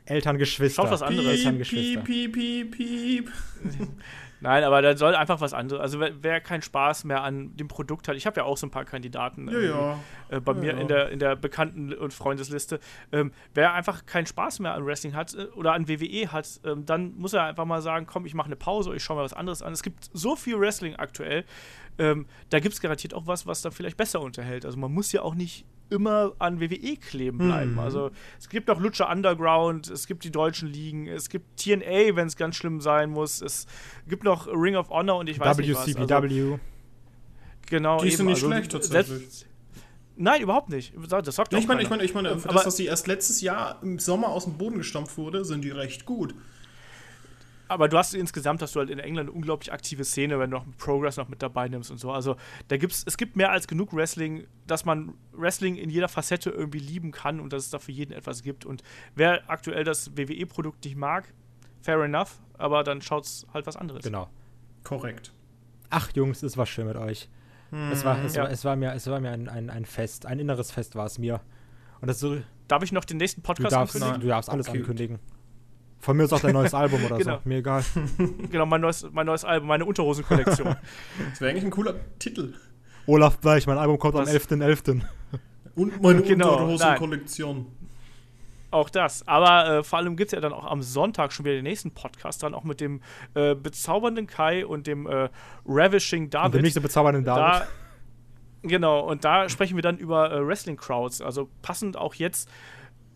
Eltern, Geschwister. Schaut was anderes. Eltern, Piep, Geschwister. piep, piep, piep, piep. Nein, aber da soll einfach was anderes. Also wer, wer keinen Spaß mehr an dem Produkt hat, ich habe ja auch so ein paar Kandidaten Ja, ja. äh, bei Ja, mir ja. in der, in der Bekannten- und Freundesliste. Ähm, wer einfach keinen Spaß mehr an Wrestling hat äh, oder an WWE hat, ähm, dann muss er einfach mal sagen, komm, ich mache eine Pause, ich schaue mir was anderes an. Es gibt so viel Wrestling aktuell, ähm, da gibt es garantiert auch was, was dann vielleicht besser unterhält. Also man muss ja auch nicht immer an WWE kleben bleiben. Mhm. Also es gibt auch Lucha Underground, es gibt die deutschen Ligen, es gibt TNA, wenn es ganz schlimm sein muss, es gibt noch Ring of Honor und ich weiß nicht was. Also, WCPW. genau, Die sind nicht also schlecht, tatsächlich. Nein, überhaupt nicht. Das sagt Ja, ich meine, ich meine, ich meine, für das, dass die erst letztes Jahr im Sommer aus dem Boden gestampft wurde, sind die recht gut. Aber du hast insgesamt, hast du halt in England eine unglaublich aktive Szene, wenn du noch Progress noch mit dabei nimmst und so. Also da gibt's, es gibt mehr als genug Wrestling, dass man Wrestling in jeder Facette irgendwie lieben kann und dass es da für jeden etwas gibt. Und wer aktuell das WWE-Produkt nicht mag, fair enough, aber dann schaut's halt was anderes. Genau. Korrekt. Ach Jungs, es war schön mit euch. Es war, es Ja. war, es war mir, es war mir ein, ein, ein Fest, ein inneres Fest war es mir. Und das so, du Darf ich noch den nächsten Podcast darfst, ankündigen? du darfst alles Okay. ankündigen. Von mir ist auch dein neues Album oder Genau. so. Mir egal. Genau, mein neues, mein neues Album, meine Unterhosen-Kollektion. Das wäre eigentlich ein cooler Titel. Olaf Bleich, mein Album kommt am Das- 11.11. Und meine Genau, Unterhosen-Kollektion. Auch das. Aber äh, vor allem gibt es ja dann auch am Sonntag schon wieder den nächsten Podcast, dann auch mit dem äh, bezaubernden Kai und dem äh, Ravishing Und David. dem nicht so bezaubernden David. Da, genau, und da sprechen wir dann über äh, Wrestling Crowds. Also passend auch jetzt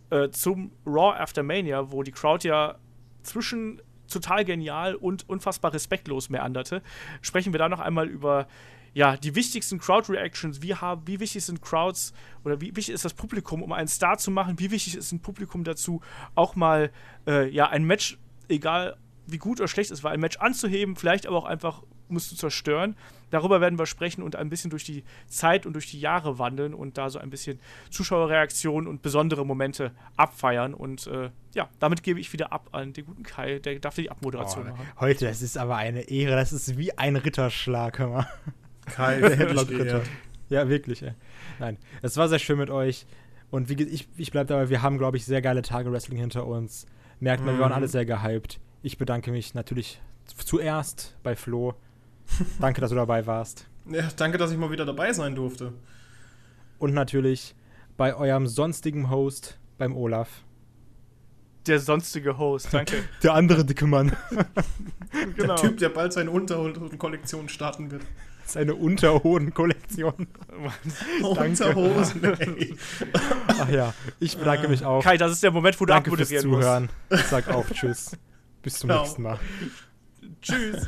äh, zum Raw After Mania, wo die Crowd ja zwischen total genial und unfassbar respektlos meanderte, sprechen wir da noch einmal über ja, die wichtigsten Crowd-Reactions, wie, wie wichtig sind Crowds oder wie wichtig ist das Publikum, um einen Star zu machen, wie wichtig ist ein Publikum dazu, auch mal äh, ja, ein Match, egal wie gut oder schlecht es war, ein Match anzuheben, vielleicht aber auch einfach um es zu zerstören. Darüber werden wir sprechen und ein bisschen durch die Zeit und durch die Jahre wandeln und da so ein bisschen Zuschauerreaktionen und besondere Momente abfeiern. Und äh, ja, damit gebe ich wieder ab an den guten Kai, der darf die Abmoderation oh, machen. Heute, das ist aber eine Ehre, das ist wie ein Ritterschlag, hör mal. Kai, der Ritter. Ja, wirklich, ey. Nein, es war sehr schön mit euch. Und wie, ich, ich bleibe dabei, wir haben, glaube ich, sehr geile Tage Wrestling hinter uns. Merkt man, mhm. wir waren mhm. alle sehr gehypt. Ich bedanke mich natürlich zuerst bei Flo. Danke, dass du dabei warst. Ja, danke, dass ich mal wieder dabei sein durfte. Und natürlich bei eurem sonstigen Host, beim Olaf. Der sonstige Host, danke. der andere dicke Mann. genau. Der Typ, der bald seine Unterhosen-Kollektion starten wird. Seine Unterhosen-Kollektion. Unterhosen, ey. Ach ja, ich bedanke mich auch. Kai, das ist der Moment, wo du danke fürs Zuhören. Ich sag auch Tschüss. Bis zum Ciao. nächsten Mal. Tschüss.